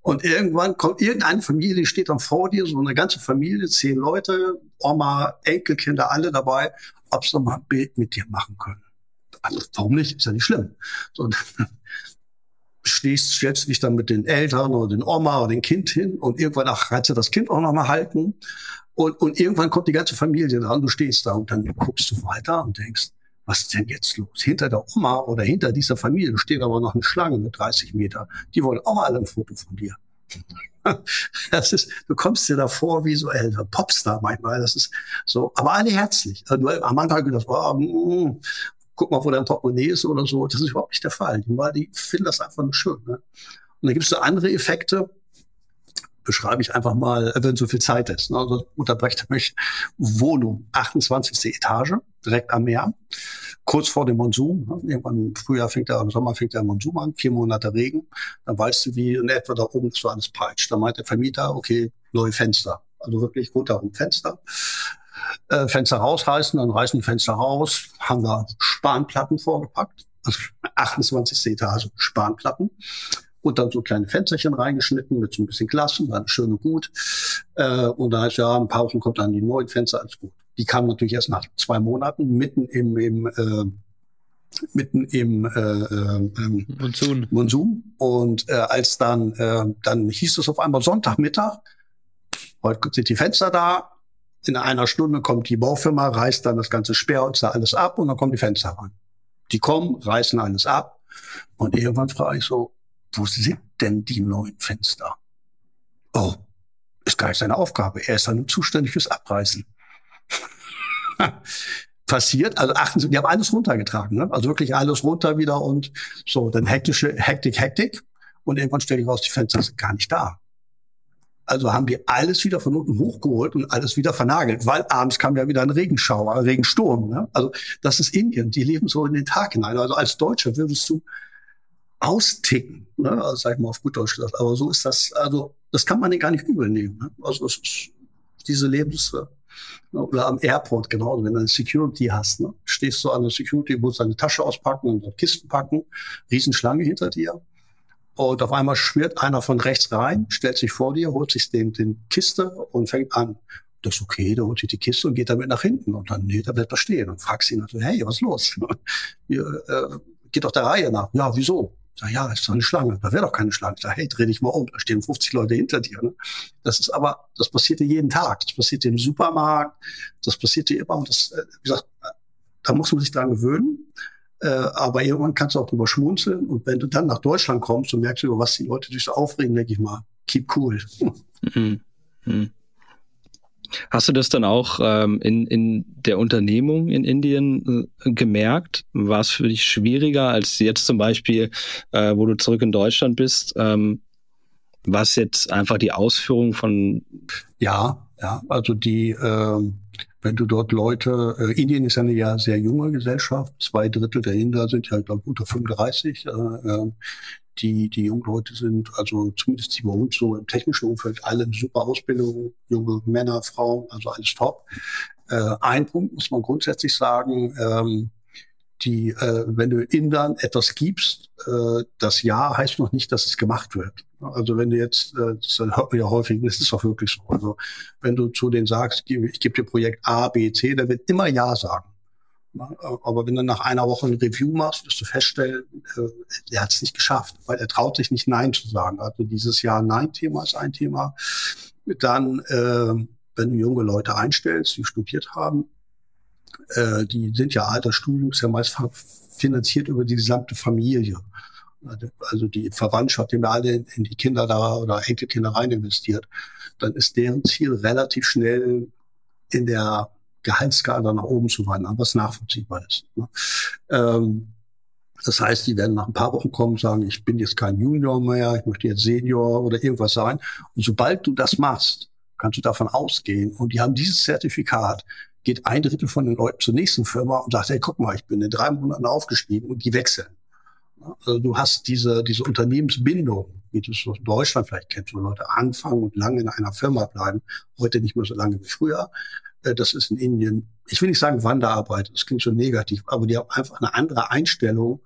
Speaker 1: Und irgendwann kommt irgendeine Familie, steht dann vor dir, so eine ganze Familie, zehn Leute, Oma, Enkelkinder, alle dabei, ob sie mal ein Bild mit dir machen können. Also, warum nicht? Ist ja nicht schlimm. So, stehst, stellst dich dann mit den Eltern oder den Oma oder dem Kind hin und irgendwann, ach, kannst du das Kind auch noch mal halten? Und, und irgendwann kommt die ganze Familie und du stehst da und dann guckst du weiter und denkst, was ist denn jetzt los? Hinter der Oma oder hinter dieser Familie steht aber noch eine Schlange mit 30 Meter. Die wollen auch alle ein Foto von dir. Das ist, du kommst dir da vor wie so älter Popstar manchmal. Das ist so, aber alle herzlich. Also, am Anfang gedacht, oh, mm, guck mal, wo dein Portemonnaie ist oder so. Das ist überhaupt nicht der Fall. Die, die finden das einfach nur schön. Ne? Und dann gibt es so andere Effekte, beschreibe ich einfach mal, wenn so viel Zeit ist. Ne? Also unterbrecht er mich. Wohnung, 28. Etage, direkt am Meer, kurz vor dem Monsun. Ne? Irgendwann im Frühjahr fängt er, im Sommer fängt der Monsun an, vier Monate Regen. Dann weißt du, wie in etwa da oben so alles peitscht. Dann meint der Vermieter, okay, neue Fenster. Also wirklich rundherum Fenster äh, Fenster rausreißen, dann reißen die Fenster raus, haben da Spanplatten vorgepackt, also 28. Etage Spanplatten und dann so kleine Fensterchen reingeschnitten mit so ein bisschen Glas und dann schön und gut. Äh, und da heißt ja, ein paar Wochen kommt dann die neuen Fenster, alles gut. Die kamen natürlich erst nach zwei Monaten, mitten im, im äh, mitten im äh, äh, Monsun. Monsun. Und äh, als dann, äh, dann hieß es auf einmal Sonntagmittag, heute sind die Fenster da, in einer Stunde kommt die Baufirma, reißt dann das ganze Sperrholz da alles ab und dann kommen die Fenster ran. Die kommen, reißen alles ab und irgendwann frage ich so, wo sind denn die neuen Fenster? Oh, ist gar nicht seine Aufgabe. Er ist dann zuständig fürs Abreißen. Passiert, also achten Sie, die haben alles runtergetragen, ne? also wirklich alles runter wieder und so, dann hektische Hektik, Hektik und irgendwann stelle ich raus, die Fenster sind gar nicht da. Also haben die alles wieder von unten hochgeholt und alles wieder vernagelt, weil abends kam ja wieder ein Regenschauer, ein Regensturm. Ne? Also das ist Indien, die leben so in den Tag hinein. Also als Deutscher würdest du austicken, ne? also sag ich mal auf gut Deutsch gesagt. Aber so ist das, also das kann man denen gar nicht übel nehmen. Ne? Also es ist diese Lebens ne? oder am Airport genau, wenn du eine Security hast, ne? stehst du an der Security, musst deine Tasche auspacken und Kisten packen, Riesenschlange hinter dir und auf einmal schwirrt einer von rechts rein, stellt sich vor dir, holt sich den, den Kiste und fängt an. Das ist okay, der holt sich die Kiste und geht damit nach hinten. Und dann, nee, da bleibt er stehen und fragst ihn also, hey, was ist los? Hier, äh, geht doch der Reihe nach. Ja, wieso? Sag, ja, ist doch eine Schlange. Da wäre doch keine Schlange. Ich sag, hey, dreh dich mal um. Da stehen 50 Leute hinter dir. Ne? Das ist aber, das passiert dir jeden Tag. Das passiert dir im Supermarkt. Das passiert dir immer. Und das, äh, wie gesagt, da muss man sich dran gewöhnen. Äh, aber irgendwann kannst du auch drüber schmunzeln. Und wenn du dann nach Deutschland kommst und merkst, über was die Leute sich so aufregen, denke ich mal, keep cool. Mhm.
Speaker 3: Mhm. Hast du das dann auch ähm, in, in der Unternehmung in Indien äh, gemerkt? War es für dich schwieriger als jetzt zum Beispiel, äh, wo du zurück in Deutschland bist? Ähm, was jetzt einfach die Ausführung von.
Speaker 1: Ja, ja, also die, ähm, wenn du dort Leute, äh, Indien ist eine ja sehr junge Gesellschaft, zwei Drittel der Inder sind ja, glaube unter 35. Äh, äh, die, die jungen Leute sind, also zumindest die bei uns so im technischen Umfeld, alle super Ausbildung, junge Männer, Frauen, also alles top. Äh, ein Punkt muss man grundsätzlich sagen, ähm, die, äh, wenn du Indern etwas gibst, äh, das Ja heißt noch nicht, dass es gemacht wird. Also wenn du jetzt, äh, das hört man ja häufig, das ist auch wirklich so. Also wenn du zu denen sagst, ich gebe dir Projekt A, B, C, der wird immer Ja sagen. Aber wenn du nach einer Woche ein Review machst, wirst du feststellen, äh, er hat es nicht geschafft, weil er traut sich nicht Nein zu sagen. Also dieses Ja-Nein-Thema ist ein Thema. Dann, äh, wenn du junge Leute einstellst, die studiert haben, äh, die sind ja Altersstudium, ist ja meist finanziert über die gesamte Familie. Also die Verwandtschaft, die alle in, in die Kinder da oder Enkelkinder rein investiert, dann ist deren Ziel relativ schnell in der Gehaltsskala nach oben zu wandern, was nachvollziehbar ist. Ne? Ähm, das heißt, die werden nach ein paar Wochen kommen und sagen, ich bin jetzt kein Junior mehr, ich möchte jetzt Senior oder irgendwas sein. Und sobald du das machst, kannst du davon ausgehen. Und die haben dieses Zertifikat, geht ein Drittel von den Leuten zur nächsten Firma und sagt, hey, guck mal, ich bin in drei Monaten aufgestiegen und die wechseln. Also du hast diese, diese Unternehmensbindung, wie du es in Deutschland vielleicht kennst, wo Leute anfangen und lange in einer Firma bleiben, heute nicht mehr so lange wie früher. Äh, das ist in Indien, ich will nicht sagen Wanderarbeit, das klingt schon negativ, aber die haben einfach eine andere Einstellung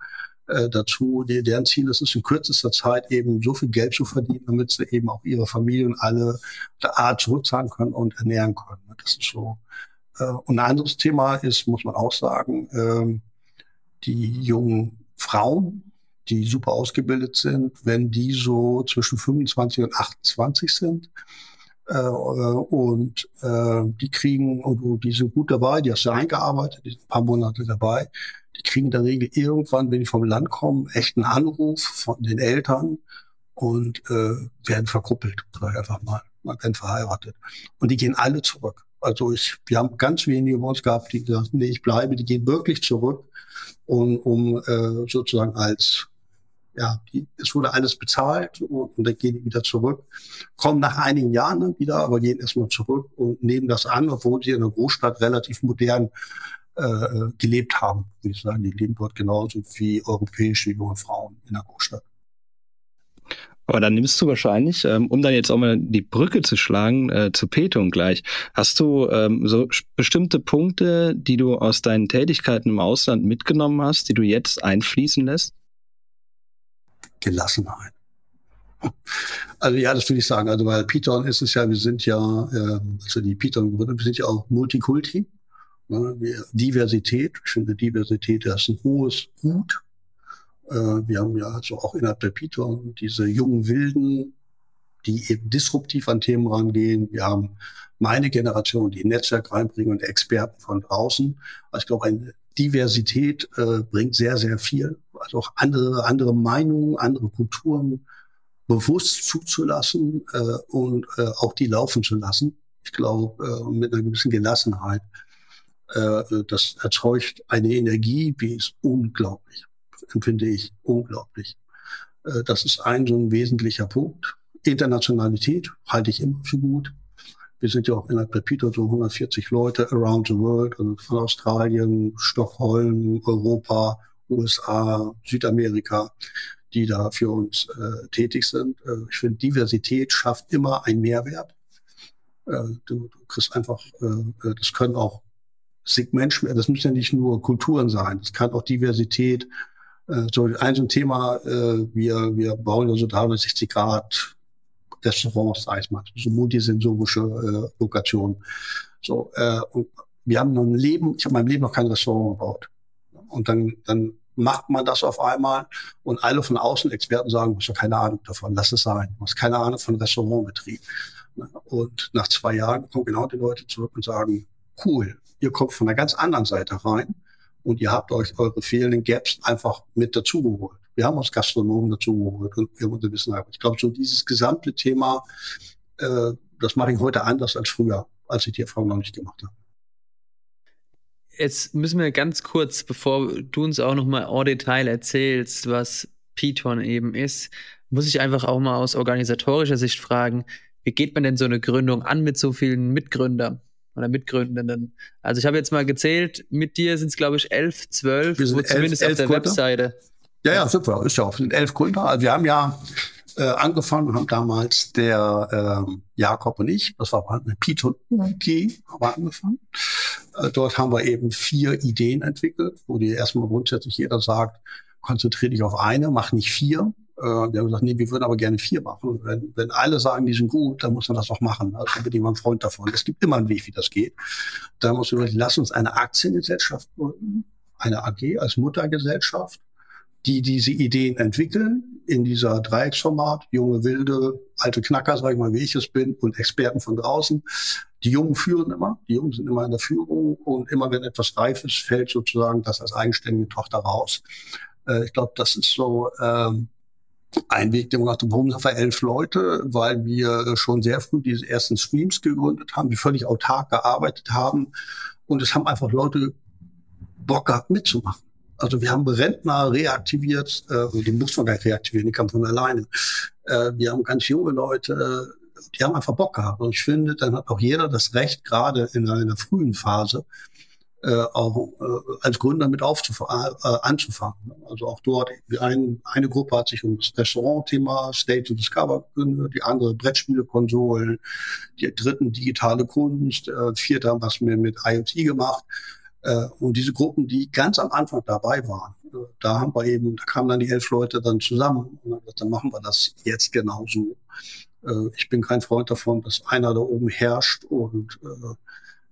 Speaker 1: äh, dazu. Deren Ziel ist es, in kürzester Zeit eben so viel Geld zu verdienen, damit sie eben auch ihre Familien alle der Art zurückzahlen können und ernähren können. Das ist so. Äh, und ein anderes Thema ist, muss man auch sagen, äh, die jungen Frauen, die super ausgebildet sind, wenn die so zwischen 25 und 28 sind, äh, und äh, die kriegen, und die sind gut dabei, die hast du eingearbeitet, die sind ein paar Monate dabei. Die kriegen in der Regel irgendwann, wenn die vom Land kommen, echt einen Anruf von den Eltern und werden verkuppelt, sag ich einfach mal. Werden verheiratet. Und die gehen alle zurück. Also ich, wir haben ganz wenige bei uns gehabt, die gesagt, nee, ich bleibe, die gehen wirklich zurück, um, um äh, sozusagen als ja, die, es wurde alles bezahlt und, und dann gehen die wieder zurück, kommen nach einigen Jahren dann wieder, aber gehen erstmal zurück und nehmen das an, obwohl sie in der Großstadt relativ modern äh, gelebt haben, würde ich sagen. Die leben dort genauso wie europäische junge Frauen in der Großstadt.
Speaker 3: Aber dann nimmst du wahrscheinlich, ähm, um dann jetzt auch mal die Brücke zu schlagen äh, zu Petung gleich, hast du ähm, so bestimmte Punkte, die du aus deinen Tätigkeiten im Ausland mitgenommen hast, die du jetzt einfließen lässt?
Speaker 1: Gelassenheit. Also ja, das würde ich sagen. Also bei Python ist es ja, wir sind ja, äh, also die Python gründer wir sind ja auch Multikulti. Ne? Diversität, ich finde Diversität das ist ein hohes Gut. Äh, wir haben ja also auch innerhalb der Python diese jungen Wilden, die eben disruptiv an Themen rangehen. Wir haben meine Generation, die Netzwerk reinbringen und Experten von draußen. Also ich glaube, eine Diversität äh, bringt sehr, sehr viel. Also auch andere, andere Meinungen, andere Kulturen bewusst zuzulassen äh, und äh, auch die laufen zu lassen. Ich glaube, äh, mit einer gewissen Gelassenheit. Äh, das erzeugt eine Energie, die ist unglaublich, empfinde ich unglaublich. Äh, das ist ein so ein wesentlicher Punkt. Internationalität halte ich immer für gut. Wir sind ja auch innerhalb der Peter so 140 Leute around the world, also von Australien, Stockholm, Europa, USA, Südamerika, die da für uns äh, tätig sind. Äh, ich finde, Diversität schafft immer einen Mehrwert. Äh, du, du, kriegst einfach, äh, äh, das können auch Segment, das müssen ja nicht nur Kulturen sein, das kann auch Diversität. Äh, so ein so Thema, wir, wir bauen ja so 360 Grad Restaurants, sag ich mal, so multisensorische äh, Lokationen. So, äh, und wir haben noch ein Leben, ich habe meinem Leben noch kein Restaurant gebaut. Und dann, dann macht man das auf einmal und alle von außen Experten sagen, du hast keine Ahnung davon, lass es sein. Du hast keine Ahnung von Restaurantbetrieb. Und nach zwei Jahren kommen genau die Leute zurück und sagen, cool, ihr kommt von einer ganz anderen Seite rein und ihr habt euch eure fehlenden Gaps einfach mit dazugeholt. Wir haben uns Gastronomen dazu geholt und wir haben Wissen. Ich glaube, so dieses gesamte Thema, äh, das mache ich heute anders als früher, als ich die Erfahrung noch nicht gemacht habe.
Speaker 2: Jetzt müssen wir ganz kurz, bevor du uns auch noch mal en Detail erzählst, was Python eben ist, muss ich einfach auch mal aus organisatorischer Sicht fragen, wie geht man denn so eine Gründung an mit so vielen Mitgründern? Oder Mitgründenden. Also ich habe jetzt mal gezählt, mit dir sind es glaube ich elf, zwölf,
Speaker 1: zumindest elf,
Speaker 2: auf der
Speaker 1: Gründer.
Speaker 2: Webseite.
Speaker 1: Ja, ja, super. Ist ja auch. sind elf Gründer. Also wir haben ja Äh, angefangen haben damals der äh, Jakob und ich, das war eine Python UG, haben wir angefangen. Äh, dort haben wir eben vier Ideen entwickelt, wo die erstmal grundsätzlich jeder sagt, konzentriere dich auf eine, mach nicht vier. Äh, wir haben gesagt, nee, wir würden aber gerne vier machen. Wenn, wenn alle sagen, die sind gut, dann muss man das auch machen. Also bin ich mal ein Freund davon. Es gibt immer einen Weg, wie das geht. Da muss man, lass uns eine Aktiengesellschaft gründen, eine AG als Muttergesellschaft die diese Ideen entwickeln in dieser Dreiecksformat, junge, wilde, alte Knacker, sag ich mal, wie ich es bin, und Experten von draußen. Die Jungen führen immer, die Jungen sind immer in der Führung und immer wenn etwas reif ist, fällt sozusagen das als eigenständige Tochter raus. Äh, ich glaube, das ist so ähm, ein Weg, den wir gemacht haben. Warum sind wir elf Leute? Weil wir schon sehr früh diese ersten Streams gegründet haben, die völlig autark gearbeitet haben und es haben einfach Leute Bock gehabt mitzumachen. Also wir haben Rentner reaktiviert, äh, die muss man gar nicht reaktivieren, die kamen von alleine. Äh, wir haben ganz junge Leute, die haben einfach Bock gehabt. Und ich finde, dann hat auch jeder das Recht, gerade in einer frühen Phase, äh, auch äh, als Gründer mit aufzufangen, äh, anzufangen. Also auch dort, ein, eine Gruppe hat sich um das Restaurant-Thema State to Discover gekündigt, die andere Brettspiele, Konsolen, die dritten digitale Kunst, äh, vierte haben was mehr mit IoT gemacht. Äh, und diese Gruppen, die ganz am Anfang dabei waren, äh, da haben wir eben, da kamen dann die elf Leute dann zusammen und dann, dann machen wir das jetzt genauso. Äh, ich bin kein Freund davon, dass einer da oben herrscht und äh,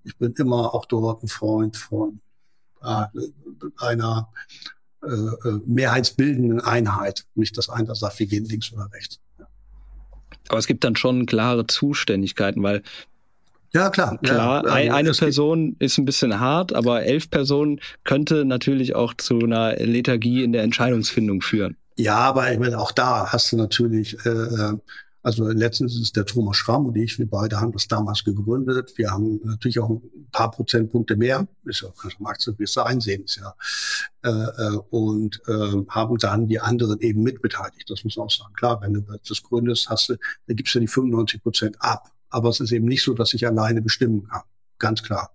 Speaker 1: ich bin immer auch dort ein Freund von äh, einer äh, äh mehrheitsbildenden Einheit. Nicht, dass einer sagt, wir gehen links oder rechts.
Speaker 3: Aber es gibt dann schon klare Zuständigkeiten, weil
Speaker 1: ja, klar.
Speaker 3: Klar, ja, ein, eine Person ist ein bisschen hart, aber elf Personen könnte natürlich auch zu einer Lethargie in der Entscheidungsfindung führen.
Speaker 1: Ja, aber ich meine, auch da hast du natürlich, äh, äh also letztens ist der Thomas Schramm und ich, wir beide haben das damals gegründet. Wir haben natürlich auch ein paar Prozentpunkte mehr, ist ja, kannst du wirst einsehen, ist ja, äh, äh, und äh, haben dann die anderen eben mitbeteiligt. Das muss man auch sagen. Klar, wenn du das gründest, hast du, da gibst du die 95 Prozent ab. Aber es ist eben nicht so, dass ich alleine bestimmen kann. Ganz klar.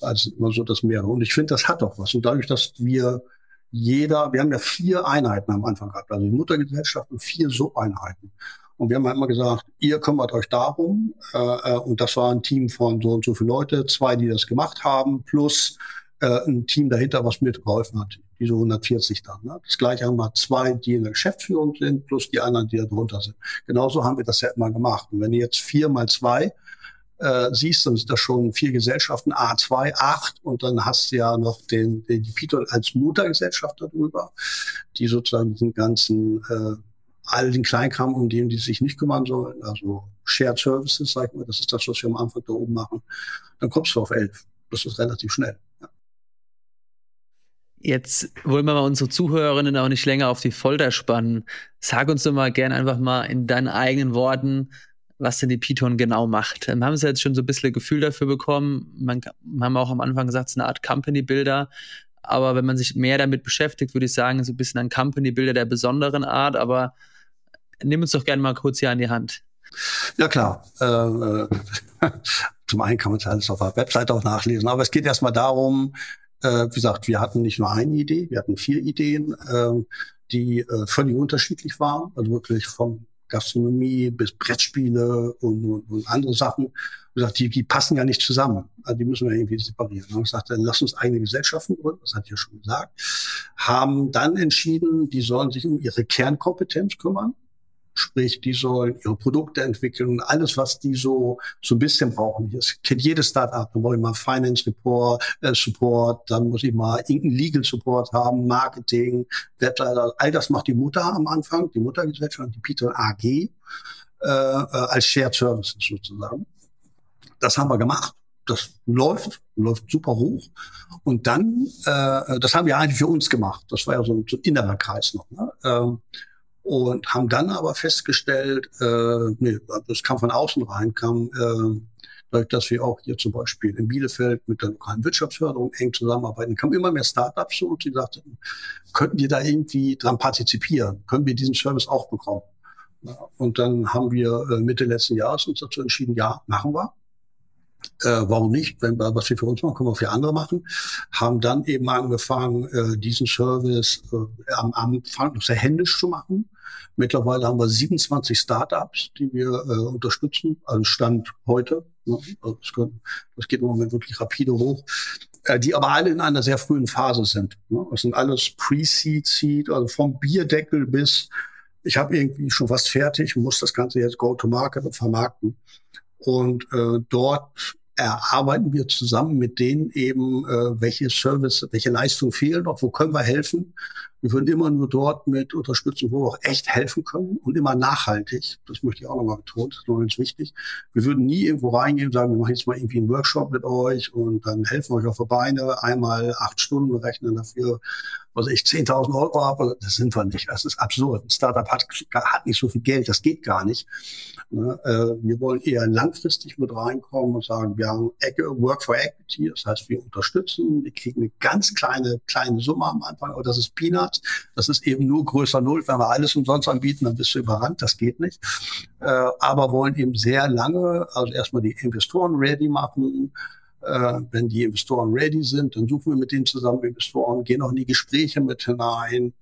Speaker 1: Also immer so das mehrere. Und ich finde, das hat doch was. Und dadurch, dass wir jeder, wir haben ja vier Einheiten am Anfang gehabt, also die Muttergesellschaft und vier Subeinheiten. Und wir haben halt immer gesagt, ihr kümmert euch darum. Äh, äh, und das war ein Team von so und so viele Leute, zwei, die das gemacht haben, plus äh, ein Team dahinter, was mitgeholfen hat. Diese 140 dann. Ne? Das gleiche haben wir zwei, die in der Geschäftsführung sind, plus die anderen, die da drunter sind. Genauso haben wir das ja immer gemacht. Und wenn du jetzt vier mal zwei äh, siehst, dann sind das schon vier Gesellschaften, A2, acht, und dann hast du ja noch den, den die Python als Muttergesellschaft darüber, die sozusagen diesen ganzen äh, all den Kleinkram, um den die sich nicht kümmern sollen, also Shared Services, sag ich mal, das ist das, was wir am Anfang da oben machen, dann kommst du auf elf. Das ist relativ schnell. Ja.
Speaker 2: Jetzt wollen wir mal unsere Zuhörerinnen auch nicht länger auf die Folter spannen. Sag uns doch mal gern einfach mal in deinen eigenen Worten, was denn die Python genau macht. Wir haben sie jetzt schon so ein bisschen Gefühl dafür bekommen. Man, wir haben auch am Anfang gesagt, es ist eine Art Company Builder. Aber wenn man sich mehr damit beschäftigt, würde ich sagen, so ein bisschen ein Company Builder der besonderen Art. Aber nimm uns doch gerne mal kurz hier an die Hand.
Speaker 1: Ja, klar. Äh, äh zum einen kann man es alles auf der Webseite auch nachlesen. Aber es geht erstmal darum, äh, wie gesagt, wir hatten nicht nur eine Idee, wir hatten vier Ideen, äh, die äh, völlig unterschiedlich waren. Also wirklich von Gastronomie bis Brettspiele und, und, und andere Sachen. Gesagt, die, die passen ja nicht zusammen. Also die müssen wir irgendwie separieren. Und ich sagte, dann lass uns eigene Gesellschaften gründen, das hatte ich ja schon gesagt. Haben dann entschieden, die sollen sich um ihre Kernkompetenz kümmern. Sprich, die sollen ihre Produkte entwickeln und alles, was die so, so ein bisschen brauchen. Das kennt jedes Startup. Da brauche ich mal Finance Report, äh, Support, dann muss ich mal irgendeinen Legal Support haben, Marketing, Webseite. All das macht die Mutter am Anfang, die Muttergesellschaft, die Peter AG, äh, äh, als Shared Services sozusagen. Das haben wir gemacht. Das läuft, läuft super hoch. Und dann, äh, das haben wir eigentlich für uns gemacht. Das war ja so ein, so ein innerer Kreis noch. Ne? Ähm, und haben dann aber festgestellt, äh, nee, das kam von außen rein, kam äh, dadurch, dass wir auch hier zum Beispiel in Bielefeld mit der lokalen Wirtschaftsförderung eng zusammenarbeiten, kamen immer mehr Startups zu und die sagten, könnten wir da irgendwie dran partizipieren? Können wir diesen Service auch bekommen? Ja, und dann haben wir äh, Mitte letzten Jahres uns dazu entschieden, ja, machen wir. Äh, warum nicht? Wenn wir, was wir für uns machen, können wir für andere machen. Haben dann eben angefangen, äh, diesen Service äh, am Anfang sehr händisch zu machen. Mittlerweile haben wir 27 Startups, die wir äh, unterstützen, also Stand heute. Ne? Also das, können, das, geht im Moment wirklich rapide hoch, äh, die aber alle in einer sehr frühen Phase sind. Ne? Das sind alles Pre-Seed, Seed, also vom Bierdeckel bis ich habe irgendwie schon was fertig, muss das Ganze jetzt Go-to-Market vermarkten. Und äh, dort erarbeiten wir zusammen mit denen eben, äh, welche Service, welche Leistung fehlen noch, wo können wir helfen. Wir würden immer nur dort mit unterstützen, wo wir auch echt helfen können und immer nachhaltig. Das möchte ich auch nochmal betonen, das ist noch ganz wichtig. Wir würden nie irgendwo reingehen und sagen, wir machen jetzt mal irgendwie einen Workshop mit euch und dann helfen wir euch auf die Beine, einmal acht Stunden rechnen dafür was ich 10.000 Euro habe, das sind wir nicht. Das ist absurd. Ein Startup hat, hat nicht so viel Geld, das geht gar nicht. Ne, äh, wir wollen eher langfristig mit reinkommen und sagen, wir haben Work for Equity, das heißt, wir unterstützen, wir kriegen eine ganz kleine, kleine Summe am Anfang, aber das ist Peanuts. Das ist eben nur größer Null. Wenn wir alles umsonst anbieten, dann bist du überrannt, das geht nicht. Äh, aber wollen eben sehr lange, also erstmal die Investoren ready machen, äh, wenn die Investoren ready sind, dann suchen wir mit denen zusammen Investoren, gehen auch in die Gespräche mit hinein,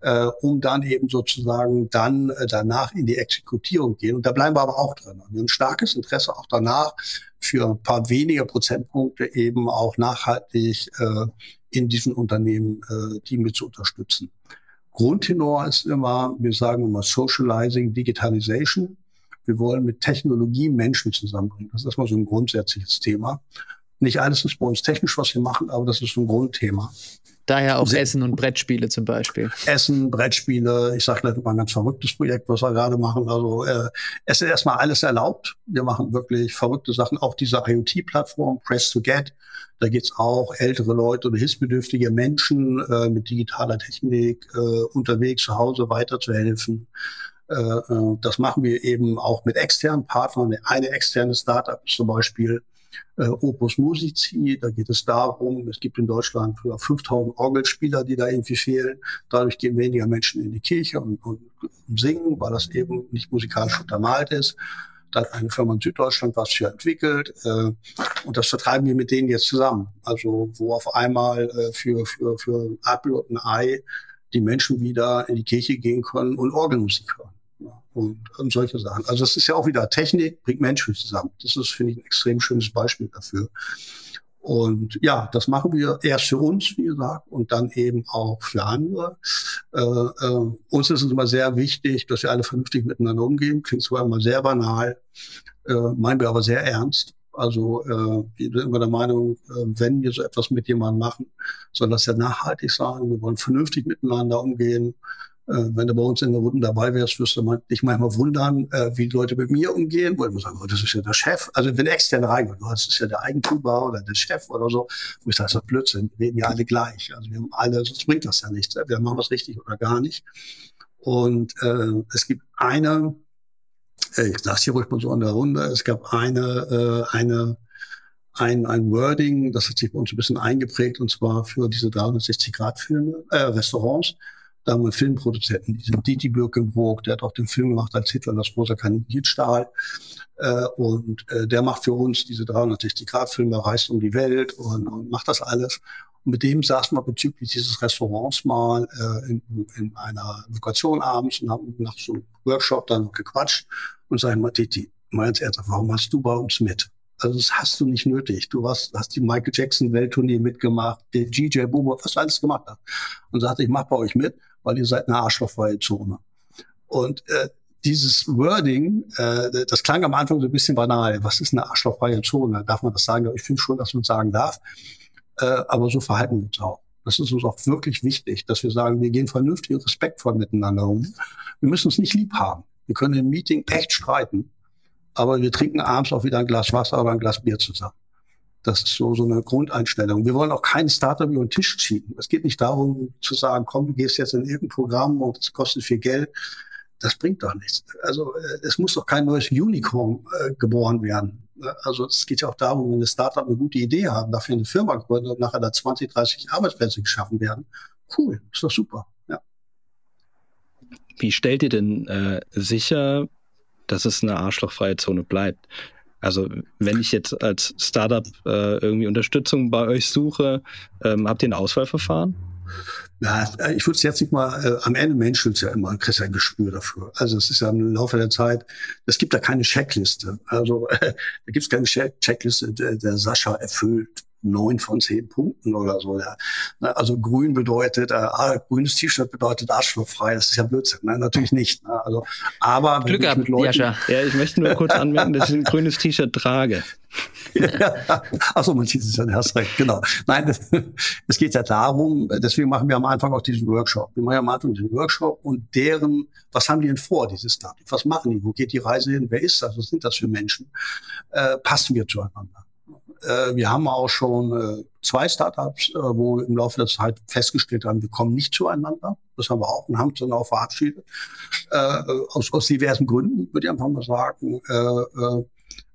Speaker 1: äh, um dann eben sozusagen dann äh, danach in die Exekutierung gehen. Und da bleiben wir aber auch drin. Wir haben ein starkes Interesse auch danach, für ein paar weniger Prozentpunkte eben auch nachhaltig äh, in diesen Unternehmen äh, die mit zu unterstützen. Grundtenor ist immer, wir sagen immer Socializing, Digitalization. Wir wollen mit Technologie Menschen zusammenbringen. Das ist erstmal so ein grundsätzliches Thema. Nicht alles ist bei uns technisch, was wir machen, aber das ist ein Grundthema.
Speaker 2: Daher auch Essen und Brettspiele zum Beispiel.
Speaker 1: Essen, Brettspiele. Ich sage gleich mal ein ganz verrücktes Projekt, was wir gerade machen. Also äh, es ist erstmal alles erlaubt. Wir machen wirklich verrückte Sachen. Auch diese IoT-Plattform, Press to Get. Da geht's auch ältere Leute oder hilfsbedürftige Menschen äh, mit digitaler Technik äh, unterwegs zu Hause weiterzuhelfen. Äh, äh, das machen wir eben auch mit externen Partnern. Eine externe Startup ist zum Beispiel äh, Opus Musici. Da geht es darum, es gibt in Deutschland 5000 Orgelspieler, die da irgendwie fehlen. Dadurch gehen weniger Menschen in die Kirche und, und, singen, weil das eben nicht musikalisch untermalt ist. Da hat eine Firma in Süddeutschland was für entwickelt äh, und das vertreiben wir mit denen jetzt zusammen. Also wo auf einmal äh, für, für, für Apple und ein Ei die Menschen wieder in die Kirche gehen können und Orgelmusik hören und, und solche Sachen. Also das ist ja auch wieder Technik, bringt Menschen zusammen. Das ist, finde ich, ein extrem schönes Beispiel dafür. Und ja, das machen wir erst für uns, wie gesagt, und dann eben auch für andere. Äh, äh, uns ist es immer sehr wichtig, dass wir alle vernünftig miteinander umgehen. Klingt zwar immer sehr banal, äh, meinen wir aber sehr ernst. Also äh, wir sind immer der Meinung, äh, wenn wir so etwas mit jemandem machen, soll das ja nachhaltig sein. Wir wollen vernünftig miteinander umgehen. Äh, wenn du bei uns in der Runde dabei wärst, wirst du dich manchmal wundern, äh, wie die Leute mit mir umgehen, weil wir sagen, oh, das ist ja der Chef. Also wenn extern reingehen, das ist ja der Eigentümer oder der Chef oder so, wo ich sage, das ist Blödsinn, wir reden ja alle gleich. Also wir haben alle, sonst bringt das ja nichts. Wir machen was richtig oder gar nicht. Und äh, es gibt eine, äh, ich sage hier ruhig mal so in der Runde, es gab eine, äh, eine ein, ein Wording, das hat sich bei uns ein bisschen eingeprägt, und zwar für diese 360-Grad-Filme, äh, Restaurants da haben wir Filmproduzenten, diesen Didi Birkenbrook, der hat auch den Film gemacht als Hitler das rosa Kaninstahl. Äh, und äh, der macht für uns diese 360-Grad-Filme, reist um die Welt und, und macht das alles. Und mit dem saßen wir bezüglich dieses Restaurants mal äh, in, in einer Lokation abends und haben nach so einem Workshop dann gequatscht und sagen mal, Titi, mal ganz ernsthaft, warum hast du bei uns mit? Also das hast du nicht nötig. Du hast, hast die Michael Jackson Welttournee mitgemacht, der GJ Boomer, was du alles gemacht hast. Und sagte, ich mach bei euch mit weil ihr seid eine arschlochfreie Zone. Und äh, dieses Wording, äh, das klang am Anfang so ein bisschen banal. Was ist eine arschlochfreie Zone? Darf man das sagen? Ich finde schon, dass man sagen darf. Äh, aber so verhalten wir uns auch. Das ist uns auch wirklich wichtig, dass wir sagen, wir gehen vernünftig und respektvoll miteinander um. Wir müssen uns nicht lieb haben. Wir können im Meeting echt streiten, aber wir trinken abends auch wieder ein Glas Wasser oder ein Glas Bier zusammen. Das ist so, so eine Grundeinstellung. Wir wollen auch kein Startup über den Tisch ziehen. Es geht nicht darum zu sagen, komm, du gehst jetzt in irgendein Programm und es kostet viel Geld. Das bringt doch nichts. Also äh, es muss doch kein neues Unicorn äh, geboren werden. Also es geht ja auch darum, wenn ein Startup eine gute Idee haben, dafür eine Firma gründet und nachher da 20, 30 Arbeitsplätze geschaffen werden. Cool, ist doch super. Ja.
Speaker 3: Wie stellt ihr denn äh, sicher, dass es eine arschlochfreie Zone bleibt? Also wenn ich jetzt als Startup äh, irgendwie Unterstützung bei euch suche, ähm, habt ihr ein Auswahlverfahren?
Speaker 1: Ja, ich würde es jetzt nicht mal, äh, am Ende menschelt ja immer, kriegst ja ein Gespür dafür. Also es ist ja im Laufe der Zeit, es gibt da keine Checkliste. Also äh, da gibt es keine Checkliste, der, der Sascha erfüllt neun von zehn Punkten oder so. Ja. Also grün bedeutet, äh, ah, grünes T-Shirt bedeutet arschlochfrei. Das ist ja Blödsinn. Nein, natürlich nicht. Ne? Also, aber
Speaker 2: Glück ab, mit Leuten,
Speaker 3: Jascha. Ja, ich möchte nur kurz anmerken, dass ich ein grünes T-Shirt trage.
Speaker 1: ja. Achso, man sieht es ja, hast recht, genau. Nein, es geht ja darum, deswegen machen wir am Anfang auch diesen Workshop. Wir machen ja am Anfang diesen Workshop und deren, was haben die denn vor, dieses Startup? Was machen die? Wo geht die Reise hin? Wer ist das? Was sind das für Menschen? Äh, passen wir zueinander? Äh, wir haben auch schon äh, zwei Startups, äh, wo im Laufe der Zeit festgestellt haben, wir kommen nicht zueinander. Das haben wir auch und haben uns dann auch verabschiedet. Äh, aus, aus diversen Gründen, würde ich einfach mal sagen. Äh, äh,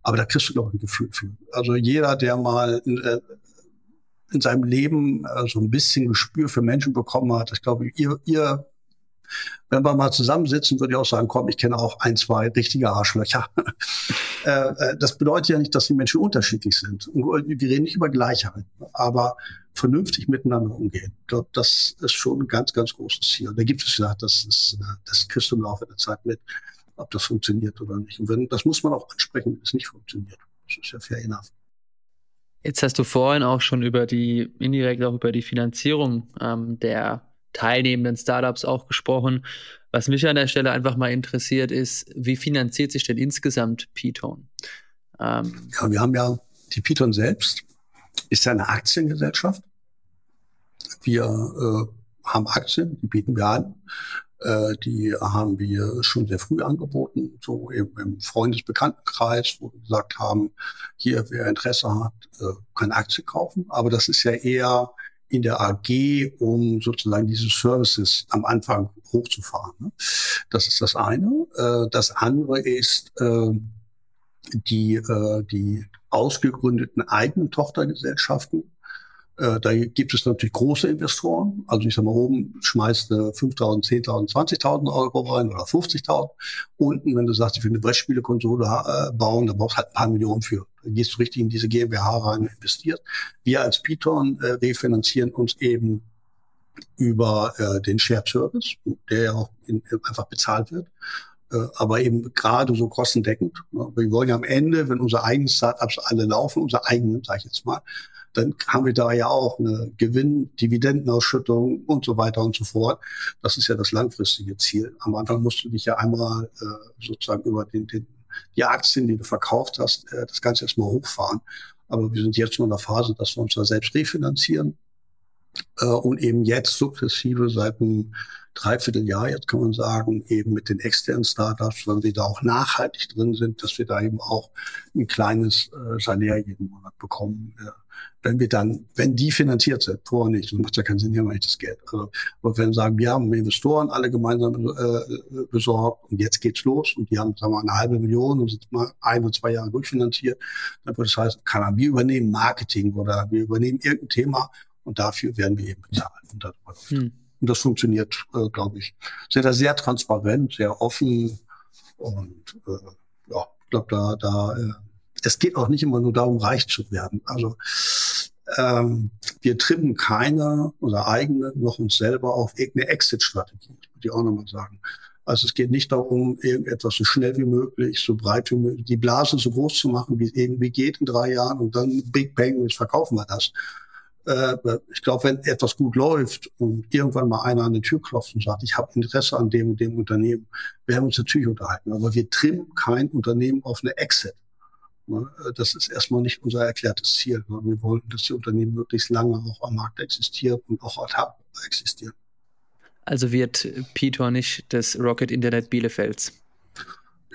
Speaker 1: aber da kriegst du, glaube ich, ein Gefühl für. Also jeder, der mal in, äh, in seinem Leben äh, so ein bisschen Gespür für Menschen bekommen hat, ich glaube, ihr, ihr wenn wir mal zusammensitzen, würde ich auch sagen, komm, ich kenne auch ein, zwei richtige Arschlöcher. Äh, äh, das bedeutet ja nicht, dass die Menschen unterschiedlich sind. wir reden nicht über Gleichheit, aber vernünftig miteinander umgehen. Ich glaube, das ist schon ein ganz, ganz großes Ziel. Da gibt es ja, das ist, äh, das kriegst du im Laufe der Zeit mit, ob das funktioniert oder nicht. Und wenn, das muss man auch ansprechen, wenn es nicht funktioniert. Das ist ja fair enough.
Speaker 2: Jetzt hast du vorhin auch schon über die, indirekt auch über die Finanzierung ähm, der teilnehmenden Startups auch gesprochen. Was mich an der Stelle einfach mal interessiert, ist, wie finanziert sich denn insgesamt Piton?
Speaker 1: Ähm, ja, wir haben ja die Piton selbst, ist ja eine Aktiengesellschaft. Wir äh, haben Aktien, die bieten wir an. Äh, die haben wir schon sehr früh angeboten, so im, im Freundesbekanntenkreis, wo wir gesagt haben, hier, wer Interesse hat, äh, kann Aktien kaufen. Aber das ist ja eher in der AG, um sozusagen diese Services am Anfang hochzufahren. Ne? Das ist das eine. Äh, das andere ist äh, die, äh, die ausgegründeten eigenen Tochtergesellschaften äh, da gibt es natürlich große Investoren. Also ich sag mal, oben schmeißt du 5.000, 10.000, 20.000 Euro rein oder 50.000. Unten, wenn du sagst, ich will eine Brettspielekonsole äh, bauen, da brauchst du halt ein paar Millionen für. Da gehst du richtig in diese GmbH rein und investierst. Wir als Python äh, refinanzieren uns eben über äh, den Shared Service, der ja auch in, einfach bezahlt wird äh, aber eben gerade so kostendeckend. Wir wollen ja am Ende, wenn unsere eigenen Startups alle laufen, unsere eigenen, sage ich jetzt mal, dann haben wir da ja auch eine Gewinn, Dividendenausschüttung und so weiter und so fort. Das ist ja das langfristige Ziel. Am Anfang musst du dich ja einmal äh, sozusagen über den, den, die Aktien, die du verkauft hast, äh, das Ganze erstmal hochfahren. Aber wir sind jetzt nur in der Phase, dass wir uns da selbst refinanzieren äh, und eben jetzt sukzessive seit einem Dreivierteljahr, jetzt kann man sagen, eben mit den externen Startups, weil wir da auch nachhaltig drin sind, dass wir da eben auch ein kleines äh, Salär jeden Monat bekommen. Ja wenn wir dann, wenn die finanziert sind, vorher nicht, dann macht ja keinen Sinn, hier mache ich das Geld. Also, aber wenn wir sagen, wir haben Investoren alle gemeinsam äh, besorgt und jetzt geht's los und die haben, sagen wir mal, eine halbe Million und sind mal ein oder zwei Jahre durchfinanziert, dann würde das heißen, kann wir übernehmen Marketing oder wir übernehmen irgendein Thema und dafür werden wir eben bezahlt. Und, hm. und das funktioniert, äh, glaube ich, da sehr transparent, sehr offen und äh, ja, ich glaube, da, da äh, es geht auch nicht immer nur darum, reich zu werden. Also ähm, wir trimmen keine, oder eigene, noch uns selber auf irgendeine Exit-Strategie, würde ich auch nochmal sagen. Also es geht nicht darum, irgendetwas so schnell wie möglich, so breit wie möglich, die Blase so groß zu machen, wie es irgendwie geht in drei Jahren und dann Big Bang jetzt verkaufen wir das. Äh, ich glaube, wenn etwas gut läuft und irgendwann mal einer an die Tür klopft und sagt, ich habe Interesse an dem und dem Unternehmen, werden wir uns natürlich unterhalten. Aber wir trimmen kein Unternehmen auf eine Exit. Ne? Das ist erstmal nicht unser erklärtes Ziel. Wir wollen, dass die Unternehmen möglichst lange auch am Markt existieren und auch autark existieren.
Speaker 2: Also wird Pitor nicht das Rocket Internet Bielefelds?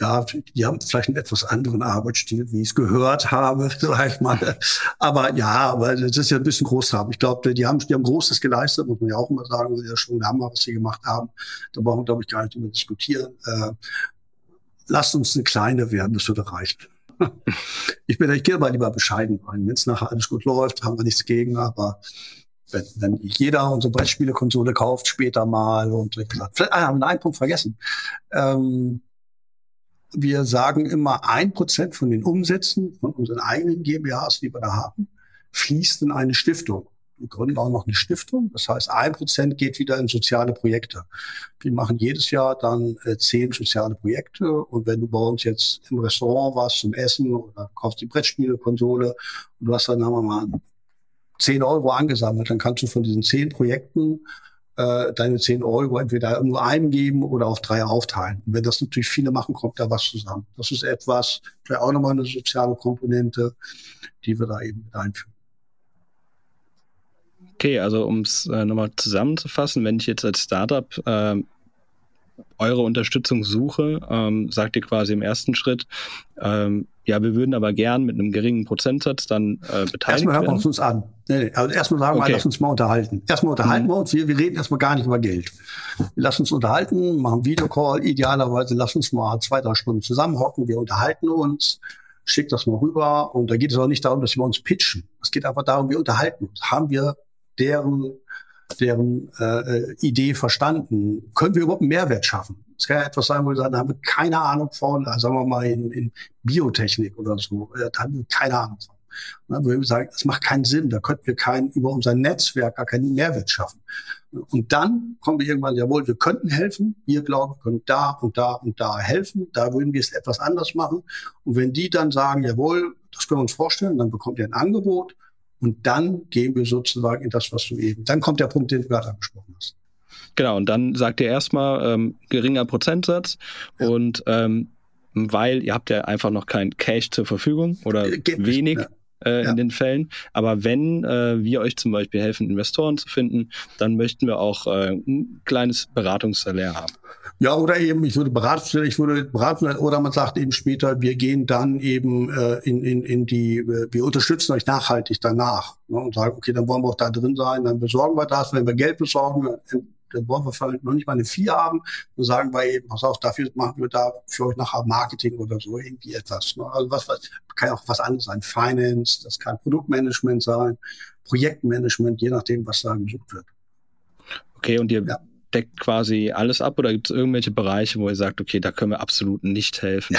Speaker 1: Ja, die haben vielleicht einen etwas anderen Arbeitsstil, wie ich es gehört habe, vielleicht mal. Aber ja, aber das ist ja ein bisschen groß haben. Ich glaube, die haben, die haben Großes geleistet, muss man ja auch immer sagen. Das ist ja schon der Hammer, was sie gemacht haben. Da brauchen wir, glaube ich, gar nicht drüber diskutieren. Äh, lasst uns eine kleine werden, das würde reichen ich bin, ich gehe aber lieber bescheiden rein. Wenn es nachher alles gut läuft, haben wir nichts gegen, aber wenn, wenn jeder unsere Brettspielekonsole kauft, später mal und vielleicht ah, haben wir einen Punkt vergessen. Ähm, wir sagen immer, ein Prozent von den Umsätzen von unseren eigenen GmbHs, die wir da haben, fließt in eine Stiftung. Gründen auch noch eine Stiftung. Das heißt, ein Prozent geht wieder in soziale Projekte. Wir machen jedes Jahr dann äh, zehn soziale Projekte. Und wenn du bei uns jetzt im Restaurant warst zum Essen oder kaufst die Brettspielekonsole und du hast dann, sagen wir mal, 10 Euro angesammelt, dann kannst du von diesen zehn Projekten äh, deine 10 Euro entweder nur einem geben oder auf drei aufteilen. Und wenn das natürlich viele machen, kommt da was zusammen. Das ist etwas, vielleicht auch nochmal eine soziale Komponente, die wir da eben mit einführen.
Speaker 3: Okay, also um es äh, nochmal zusammenzufassen, wenn ich jetzt als Startup äh, eure Unterstützung suche, ähm, sagt ihr quasi im ersten Schritt, ähm, ja, wir würden aber gern mit einem geringen Prozentsatz dann äh, beteiligt
Speaker 1: erstmal hören
Speaker 3: wir
Speaker 1: uns uns an. Nee, nee. Also erstmal sagen okay. wir, lass uns mal unterhalten. Erstmal unterhalten mhm. wir uns. Wir, wir reden erstmal gar nicht über Geld. Lassen uns unterhalten, machen Videocall. Idealerweise lass uns mal zwei, drei Stunden zusammenhocken. Wir unterhalten uns. Schickt das mal rüber. Und da geht es auch nicht darum, dass wir uns pitchen. Es geht einfach darum, wir unterhalten uns. Haben wir deren deren äh, Idee verstanden. Können wir überhaupt einen Mehrwert schaffen? Es kann ja etwas sein, wo wir sagen, da haben wir keine Ahnung von, also sagen wir mal in, in Biotechnik oder so, äh, da haben wir keine Ahnung von. Na, wo wir sagen, es macht keinen Sinn, da könnten wir keinen, über unser Netzwerk gar keinen Mehrwert schaffen. Und dann kommen wir irgendwann, jawohl, wir könnten helfen, wir glauben, wir können da und da und da helfen, da würden wir es etwas anders machen. Und wenn die dann sagen, jawohl, das können wir uns vorstellen, dann bekommt ihr ein Angebot und dann gehen wir sozusagen in das, was du eben, dann kommt der Punkt, den du gerade angesprochen hast.
Speaker 3: Genau, und dann sagt ihr erstmal ähm, geringer Prozentsatz ja. und ähm, weil ihr habt ja einfach noch kein Cash zur Verfügung oder äh, Geht wenig. Nicht, äh, ja. in den Fällen. Aber wenn äh, wir euch zum Beispiel helfen, Investoren zu finden, dann möchten wir auch äh, ein kleines Beratungssalär haben.
Speaker 1: Ja, oder eben, ich würde beraten, ich würde beraten, oder man sagt eben später, wir gehen dann eben äh, in, in, in die, äh, wir unterstützen euch nachhaltig danach ne, und sagen, okay, dann wollen wir auch da drin sein, dann besorgen wir das, wenn wir Geld besorgen, dann wollen wir vielleicht noch nicht mal eine Vieh haben, dann sagen wir eben, pass auf, dafür machen wir da für euch nachher Marketing oder so irgendwie etwas. Ne? Also was, was kann auch was anderes sein, Finance, das kann Produktmanagement sein, Projektmanagement, je nachdem, was da gesucht wird.
Speaker 3: Okay, und ihr ja deckt quasi alles ab oder gibt es irgendwelche Bereiche, wo ihr sagt, okay, da können wir absolut nicht helfen?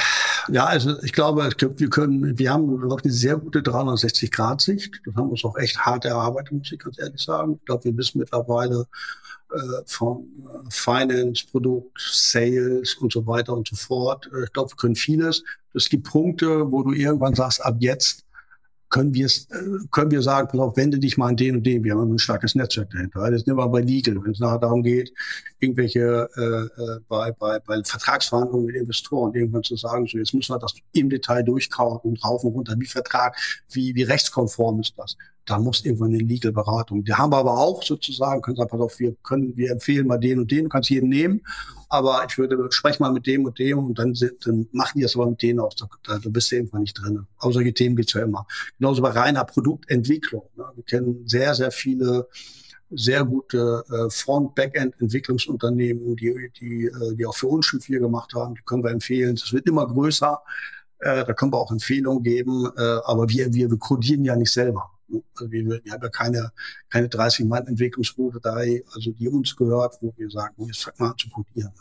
Speaker 1: Ja, also ich glaube, wir können, wir haben eine sehr gute 360-Grad-Sicht. Das haben wir uns auch echt hart erarbeitet, muss ich ganz ehrlich sagen. Ich glaube, wir wissen mittlerweile äh, von äh, Finance, Produkt, Sales und so weiter und so fort. Äh, ich glaube, wir können vieles. Es gibt Punkte, wo du irgendwann sagst, ab jetzt können wir es, äh, können wir sagen, pass auf, wende dich mal an den und den. Wir haben ein starkes Netzwerk dahinter. Das nehmen wir bei Legal, wenn es nachher darum geht, irgendwelche äh, äh, bei, bei, bei Vertragsverhandlungen mit Investoren irgendwann zu sagen, so jetzt müssen wir das im Detail durchkauen und rauf und runter, wie Vertrag, wie, wie rechtskonform ist das da muss irgendwann eine Legal-Beratung. Die haben wir aber auch sozusagen, können sagen, pass auf, wir können, wir empfehlen mal den und den, du kannst jeden nehmen, aber ich würde, sprech mal mit dem und dem und dann, dann machen die das aber mit denen auch, da, da bist du irgendwann nicht drin. Auch solche Themen gibt's ja immer. Genauso bei reiner Produktentwicklung. Ne? Wir kennen sehr, sehr viele sehr gute äh, Front-, Backend-Entwicklungsunternehmen, die, die, äh, die auch für uns schon viel gemacht haben. Die können wir empfehlen. Das wird immer größer. Äh, da können wir auch Empfehlungen geben. Äh, aber wir, wir, wir codieren ja nicht selber. Also wir, wir haben ja keine, keine 30 Mann Entwicklungsprototype, also die uns gehört, wo wir sagen, jetzt fang mal an zu codieren.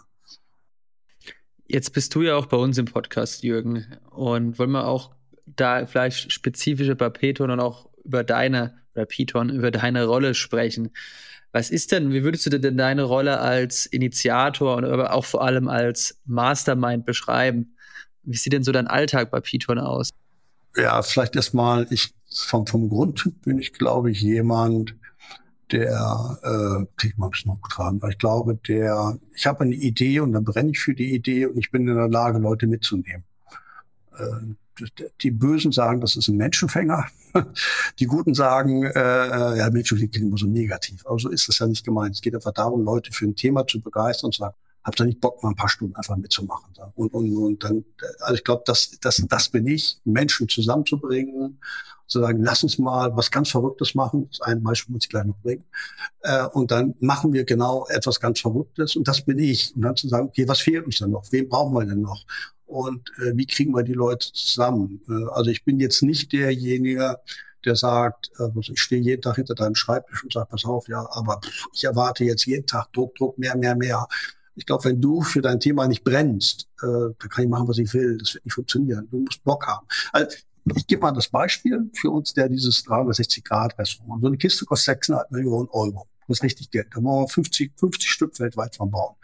Speaker 2: Jetzt bist du ja auch bei uns im Podcast, Jürgen. Und wollen wir auch da vielleicht spezifischer bei Peton und auch über deine, oder Piton, über deine Rolle sprechen. Was ist denn, wie würdest du denn deine Rolle als Initiator und aber auch vor allem als Mastermind beschreiben? Wie sieht denn so dein Alltag bei Piton aus?
Speaker 1: Ja, vielleicht erstmal, ich vom, vom Grundtyp bin ich, glaube ich, jemand, der, äh, krieg ich mal ein bisschen hochtragen, weil ich glaube, der, ich habe eine Idee und dann brenne ich für die Idee und ich bin in der Lage, Leute mitzunehmen. Äh, die Bösen sagen, das ist ein Menschenfänger. Die Guten sagen, äh, äh ja, Menschenfänger klingt immer so negativ. Aber so ist es ja nicht gemeint. Es geht einfach darum, Leute für ein Thema zu begeistern und zu sagen, habt ihr nicht Bock, mal ein paar Stunden einfach mitzumachen. Und, und, und dann, also ich glaube, das, das, das bin ich, Menschen zusammenzubringen zu sagen, lass uns mal was ganz Verrücktes machen. Das eine Beispiel muss ich gleich noch bringen. Äh, und dann machen wir genau etwas ganz Verrücktes und das bin ich. Und dann zu sagen, okay, was fehlt uns denn noch? Wen brauchen wir denn noch? Und äh, wie kriegen wir die Leute zusammen? Äh, also ich bin jetzt nicht derjenige, der sagt, äh, ich stehe jeden Tag hinter deinem Schreibtisch und sage, pass auf, ja, aber ich erwarte jetzt jeden Tag Druck, Druck, mehr, mehr, mehr Ich glaube, wenn du für dein Thema nicht brennst, äh, dann kann ich machen, was ich will. Das wird nicht funktionieren. Du musst Bock haben. Also, ich gebe mal das Beispiel für uns, der dieses 360-Grad-Restaurant. So eine Kiste kostet 6,5 Millionen Euro. Das ist richtig Geld. Da wollen wir 50, 50 Stück weltweit von bauen.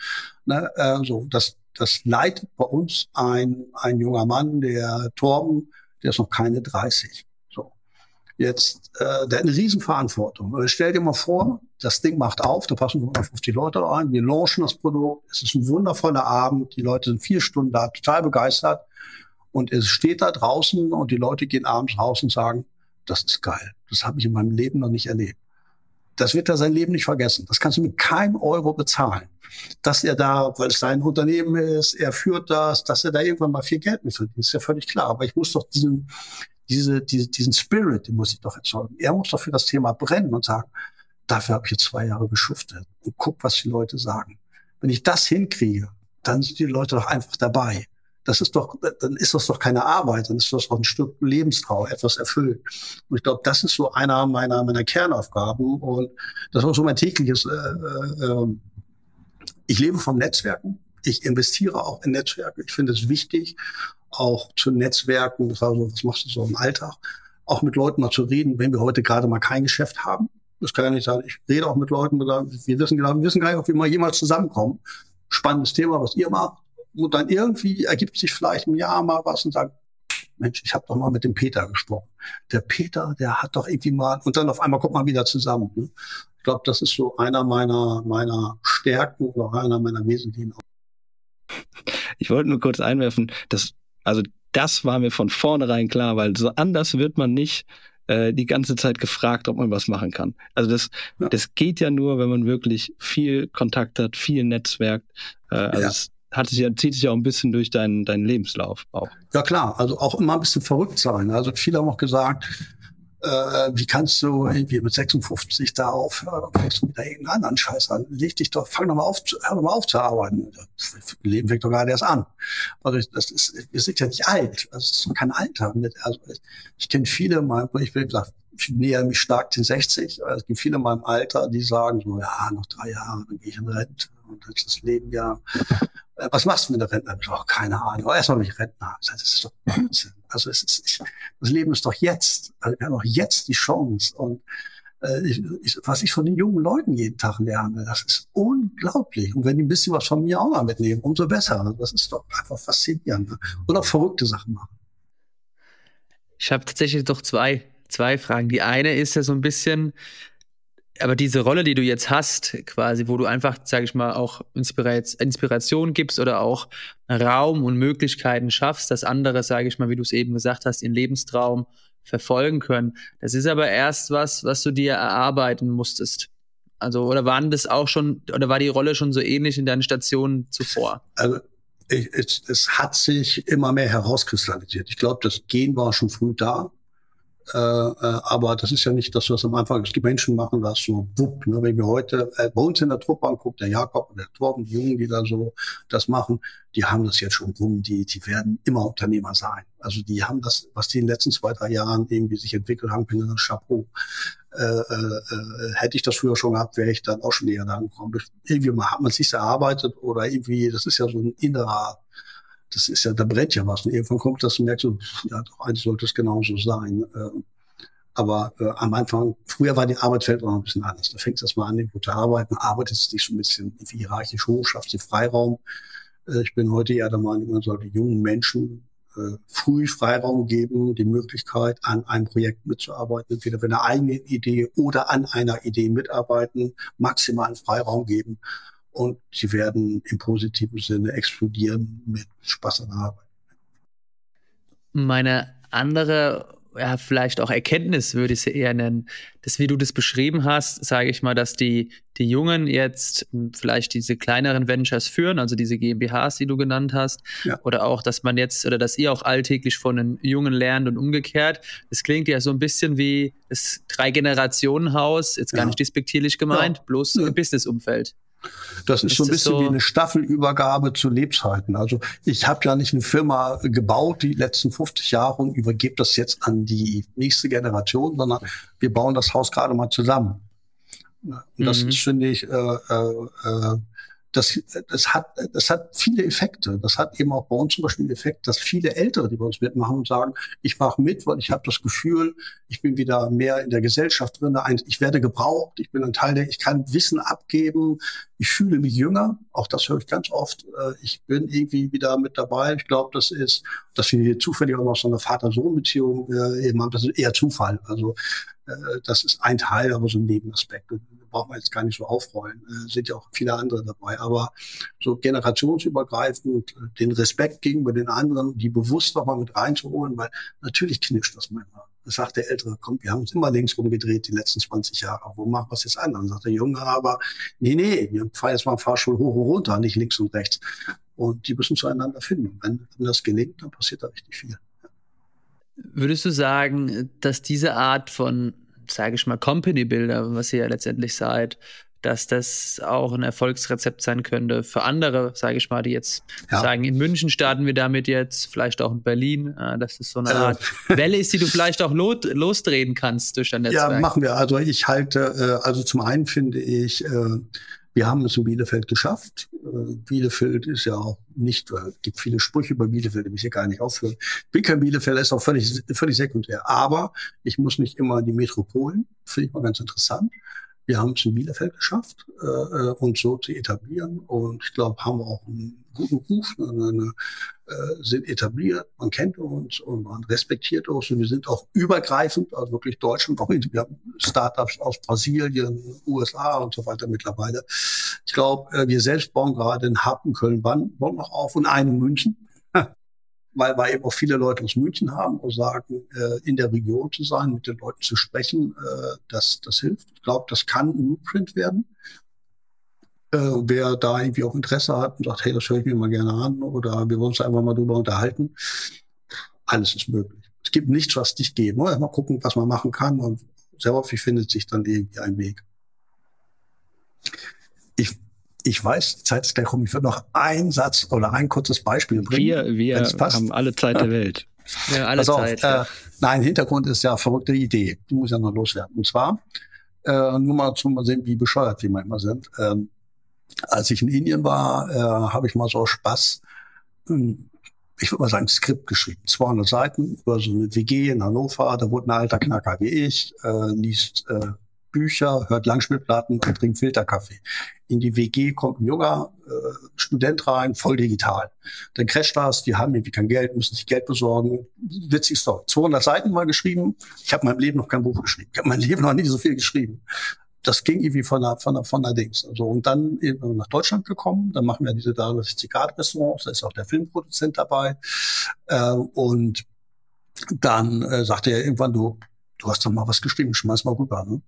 Speaker 1: Ne, äh, so, das, das leitet bei uns ein, ein junger Mann, der Torben, der ist noch keine 30. Jetzt, äh, der hat eine Riesenverantwortung. Stell dir mal vor, das Ding macht auf, da passen 150 Leute rein, wir launchen das Produkt, es ist ein wundervoller Abend, die Leute sind vier Stunden da, total begeistert. Und es steht da draußen und die Leute gehen abends raus und sagen, das ist geil. Das habe ich in meinem Leben noch nicht erlebt. Das wird er sein Leben nicht vergessen. Das kannst du mit keinem Euro bezahlen. Dass er da, weil es sein Unternehmen ist, er führt das, dass er da irgendwann mal viel Geld mit verdient, ist ja völlig klar. Aber ich muss doch diesen, diese, diese, diesen Spirit, den muss ich doch erzeugen. Er muss doch für das Thema brennen und sagen, dafür habe ich jetzt zwei Jahre geschuftet und guck, was die Leute sagen. Wenn ich das hinkriege, dann sind die Leute doch einfach dabei. Das ist doch, dann ist das doch keine Arbeit, dann ist das doch ein Stück Lebenstrau, etwas erfüllt. Und ich glaube, das ist so einer meiner, meiner Kernaufgaben und das ist auch so mein tägliches. Äh, äh, ähm, ich lebe vom Netzwerken. Ich investiere auch in Netzwerke. Ich finde es wichtig, auch zu Netzwerken. Das war so, was machst du so im Alltag? Auch mit Leuten mal zu reden, wenn wir heute gerade mal kein Geschäft haben. Das kann ja nicht sein. Ich rede auch mit Leuten, wir wissen genau, wir wissen gar nicht, ob wir mal jemals zusammenkommen. Spannendes Thema, was ihr macht und dann irgendwie ergibt sich vielleicht im Jahr mal was und sagt, Mensch, ich habe doch mal mit dem Peter gesprochen. Der Peter, der hat doch irgendwie mal, und dann auf einmal kommt man wieder zusammen. Ne? Ich glaube, das ist so einer meiner, meiner Stärken oder einer meiner wesentlichen.
Speaker 3: Ich wollte nur kurz einwerfen, dass, also das war mir von vornherein klar, weil so anders wird man nicht äh, die ganze Zeit gefragt, ob man was machen kann. Also das, ja. das geht ja nur, wenn man wirklich viel Kontakt hat, viel Netzwerk. Äh, also ja. es, hat sich ja, zieht sich ja auch ein bisschen durch deinen, deinen Lebenslauf auch.
Speaker 1: Ja klar, also auch immer ein bisschen verrückt sein. Also viele haben auch gesagt, äh, wie kannst du irgendwie mit 56 da aufhören und fängst du mit irgendeinen anderen Scheiß an? Leg dich doch, fang doch mal auf, hör doch mal auf zu arbeiten. Das Leben fängt doch gerade erst an. Also das ist, wir sind ja nicht alt. Das ist kein Alter. Also ich, ich kenne viele, mal, ich bin gesagt, ich näher mich stark den 60. Es gibt viele in meinem Alter, die sagen so, ja, noch drei Jahre, dann gehe ich in Rente. Und dann ist das Leben ja äh, was machst du mit der Rentner? Ich auch keine Ahnung. Aber erstmal mich Rentner. Das ist doch Blödsinn. Also es ist, ich, das Leben ist doch jetzt. Also wir haben doch jetzt die Chance. Und äh, ich, ich, was ich von den jungen Leuten jeden Tag lerne, das ist unglaublich. Und wenn die ein bisschen was von mir auch mal mitnehmen, umso besser. Das ist doch einfach faszinierend. Ne? Und auch verrückte Sachen machen.
Speaker 2: Ich habe tatsächlich doch zwei, zwei Fragen. Die eine ist ja so ein bisschen, aber diese Rolle, die du jetzt hast, quasi, wo du einfach, sage ich mal, auch Inspiration gibst oder auch Raum und Möglichkeiten schaffst, dass andere, sage ich mal, wie du es eben gesagt hast, ihren Lebenstraum verfolgen können. Das ist aber erst was, was du dir erarbeiten musstest. Also, oder waren das auch schon, oder war die Rolle schon so ähnlich in deinen Stationen zuvor?
Speaker 1: Also, ich, es, es hat sich immer mehr herauskristallisiert. Ich glaube, das Gen war schon früh da. Äh, äh, aber das ist ja nicht das, was am Anfang, es gibt Menschen machen das so wupp. Ne? Wenn wir heute äh, bei uns in der Truppe angucken, der Jakob und der Torben, die Jungen, die da so das machen, die haben das jetzt schon rum, die, die werden immer Unternehmer sein. Also die haben das, was die in den letzten zwei, drei Jahren irgendwie sich entwickelt haben, bin ein Chapeau. Äh, äh, äh, hätte ich das früher schon gehabt, wäre ich dann auch schon eher da angekommen. Irgendwie hat man sich erarbeitet oder irgendwie, das ist ja so ein innerer das ist ja, da brennt ja was. Und irgendwann kommt das und merkst du, ja, doch, eigentlich sollte es genauso sein. Ähm, aber äh, am Anfang, früher war die Arbeitswelt auch noch ein bisschen anders. Da fängt es mal an, gut zu arbeiten, arbeitest dich so ein bisschen hierarchisch hoch, schaffst dir Freiraum. Äh, ich bin heute eher der Meinung, man sollte jungen Menschen äh, früh Freiraum geben, die Möglichkeit, an einem Projekt mitzuarbeiten, entweder mit einer eigenen Idee oder an einer Idee mitarbeiten, maximalen Freiraum geben und sie werden im positiven Sinne explodieren mit Spaß an der Arbeit.
Speaker 2: Meine andere, ja, vielleicht auch Erkenntnis würde ich sie eher nennen, dass wie du das beschrieben hast, sage ich mal, dass die, die Jungen jetzt vielleicht diese kleineren Ventures führen, also diese GmbHs, die du genannt hast, ja. oder auch, dass man jetzt, oder dass ihr auch alltäglich von den Jungen lernt und umgekehrt. Das klingt ja so ein bisschen wie das Drei-Generationen-Haus, jetzt gar ja. nicht despektierlich gemeint, ja. bloß im Business-Umfeld.
Speaker 1: Das ist, ist so ein bisschen so wie eine Staffelübergabe zu Lebzeiten. Also ich habe ja nicht eine Firma gebaut die letzten 50 Jahre und übergebe das jetzt an die nächste Generation, sondern wir bauen das Haus gerade mal zusammen. Und das mhm. ist, finde ich, äh, äh, äh das, das, hat, das hat viele Effekte. Das hat eben auch bei uns zum Beispiel den Effekt, dass viele Ältere, die bei uns mitmachen und sagen, ich mache mit, weil ich habe das Gefühl, ich bin wieder mehr in der Gesellschaft drin, ich werde gebraucht, ich bin ein Teil der, ich kann Wissen abgeben, ich fühle mich jünger, auch das höre ich ganz oft, äh, ich bin irgendwie wieder mit dabei. Ich glaube, das ist, dass wir hier zufällig auch noch so eine Vater-Sohn-Beziehung äh, eben haben, das ist eher Zufall. Also das ist ein Teil, aber so ein Nebenaspekt brauchen wir jetzt gar nicht so aufrollen. Äh, sind ja auch viele andere dabei. Aber so generationsübergreifend äh, den Respekt gegenüber den anderen, die bewusst nochmal mit reinzuholen, weil natürlich knirscht das manchmal. Das sagt der Ältere, komm, wir haben uns immer links rumgedreht die letzten 20 Jahre. Wo machen wir es jetzt an? Dann sagt der Junge aber, nee, nee, wir fahren jetzt mal Fahrstuhl hoch und runter, nicht links und rechts. Und die müssen zueinander finden. Wenn, wenn das gelingt, dann passiert da richtig viel.
Speaker 2: Würdest du sagen, dass diese Art von sage ich mal, Company-Builder, was ihr ja letztendlich seid, dass das auch ein Erfolgsrezept sein könnte für andere, sage ich mal, die jetzt ja. sagen, in München starten wir damit jetzt, vielleicht auch in Berlin, äh, dass es so eine Art äh, Welle ist, die du vielleicht auch lo losdrehen kannst durch dein Netzwerk.
Speaker 1: Ja, machen wir. Also ich halte, äh, also zum einen finde ich, wir haben es in Bielefeld geschafft. Äh, Bielefeld ist ja auch nicht, es gibt viele Sprüche über Bielefeld, die ich hier gar nicht aufführen. Ich bin kein Bielefeld, ist auch völlig, völlig sekundär. Aber ich muss nicht immer in die Metropolen, finde ich mal ganz interessant. Wir haben es in Bielefeld geschafft, äh, äh, uns so zu etablieren. Und ich glaube, haben wir auch einen guten Ruf, eine, eine, äh, sind etabliert, man kennt uns und man respektiert uns. Und wir sind auch übergreifend, also wirklich Deutschland, wir haben Startups aus Brasilien, USA und so weiter mittlerweile. Ich glaube, äh, wir selbst bauen gerade in Happen, Köln, Bonn noch auf und einen in München weil wir eben auch viele Leute aus München haben und sagen, äh, in der Region zu sein, mit den Leuten zu sprechen, äh, das, das hilft. Ich glaube, das kann ein Blueprint werden. Äh, wer da irgendwie auch Interesse hat und sagt, hey, das höre ich mir mal gerne an oder wir wollen uns einfach mal drüber unterhalten, alles ist möglich. Es gibt nichts, was dich geht. Nur mal gucken, was man machen kann und sehr häufig findet sich dann irgendwie ein Weg. Ich ich weiß, die Zeit ist gleich rum. Ich würde noch einen Satz oder ein kurzes Beispiel bringen.
Speaker 3: Wir, wir haben alle Zeit der Welt.
Speaker 2: Ja, alle Pass Zeit.
Speaker 1: Äh, nein, Hintergrund ist ja verrückte Idee. Die muss ja noch loswerden. Und zwar, äh, nur mal zum sehen, wie bescheuert wir manchmal sind. Ähm, als ich in Indien war, äh, habe ich mal so Spaß, ähm, ich würde mal sagen, Skript geschrieben. 200 Seiten über so eine WG in Hannover. Da wurde ein alter Knacker wie ich, äh, liest äh, Bücher, hört Langspielplatten und trinkt Filterkaffee. In die WG kommt ein junger äh, Student rein, voll digital. Dann crasht das, die haben irgendwie kein Geld, müssen sich Geld besorgen. Witzig Story. 200 Seiten mal geschrieben. Ich habe mein Leben noch kein Buch geschrieben. Ich habe mein Leben noch nie so viel geschrieben. Das ging irgendwie von der, von der, von der Dings. Also, und dann eben nach Deutschland gekommen. Dann machen wir diese 360 Grad Restaurants. Da ist auch der Filmproduzent dabei. Äh, und dann äh, sagte er irgendwann, du, du hast doch mal was geschrieben, schmeiß mal rüber. Ne?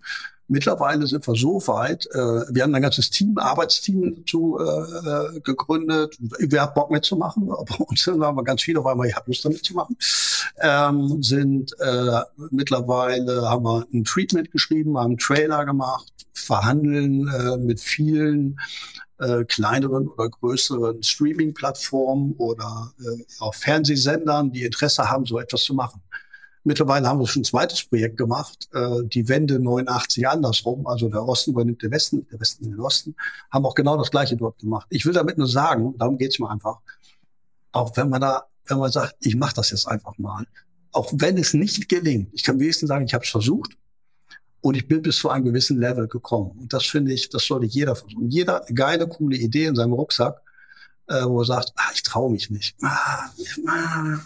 Speaker 1: Mittlerweile sind wir so weit, äh, wir haben ein ganzes Team, Arbeitsteam dazu äh, äh gegründet. Wer hat Bock mitzumachen? Bei uns haben wir ganz viele, weil wir ich habe Lust damit zu machen. Ähm, sind äh, mittlerweile haben wir ein Treatment geschrieben, haben einen Trailer gemacht, verhandeln äh, mit vielen äh, kleineren oder größeren Streaming-Plattformen oder äh, auch Fernsehsendern, die Interesse haben, so etwas zu machen. Mittlerweile haben wir schon ein zweites Projekt gemacht, äh, die Wende 89 andersrum, also der Osten übernimmt den Westen, der Westen den Osten, haben auch genau das Gleiche dort gemacht. Ich will damit nur sagen, darum geht's mir einfach, auch wenn man da, wenn man sagt, ich mache das jetzt einfach mal, auch wenn es nicht gelingt, ich kann wenigstens sagen, ich habe es versucht und ich bin bis zu einem gewissen Level gekommen. Und das finde ich, das sollte jeder versuchen. Jeder geile, coole Idee in seinem Rucksack äh, wo er sagt, ah, ich traue mich nicht. Ah, ah,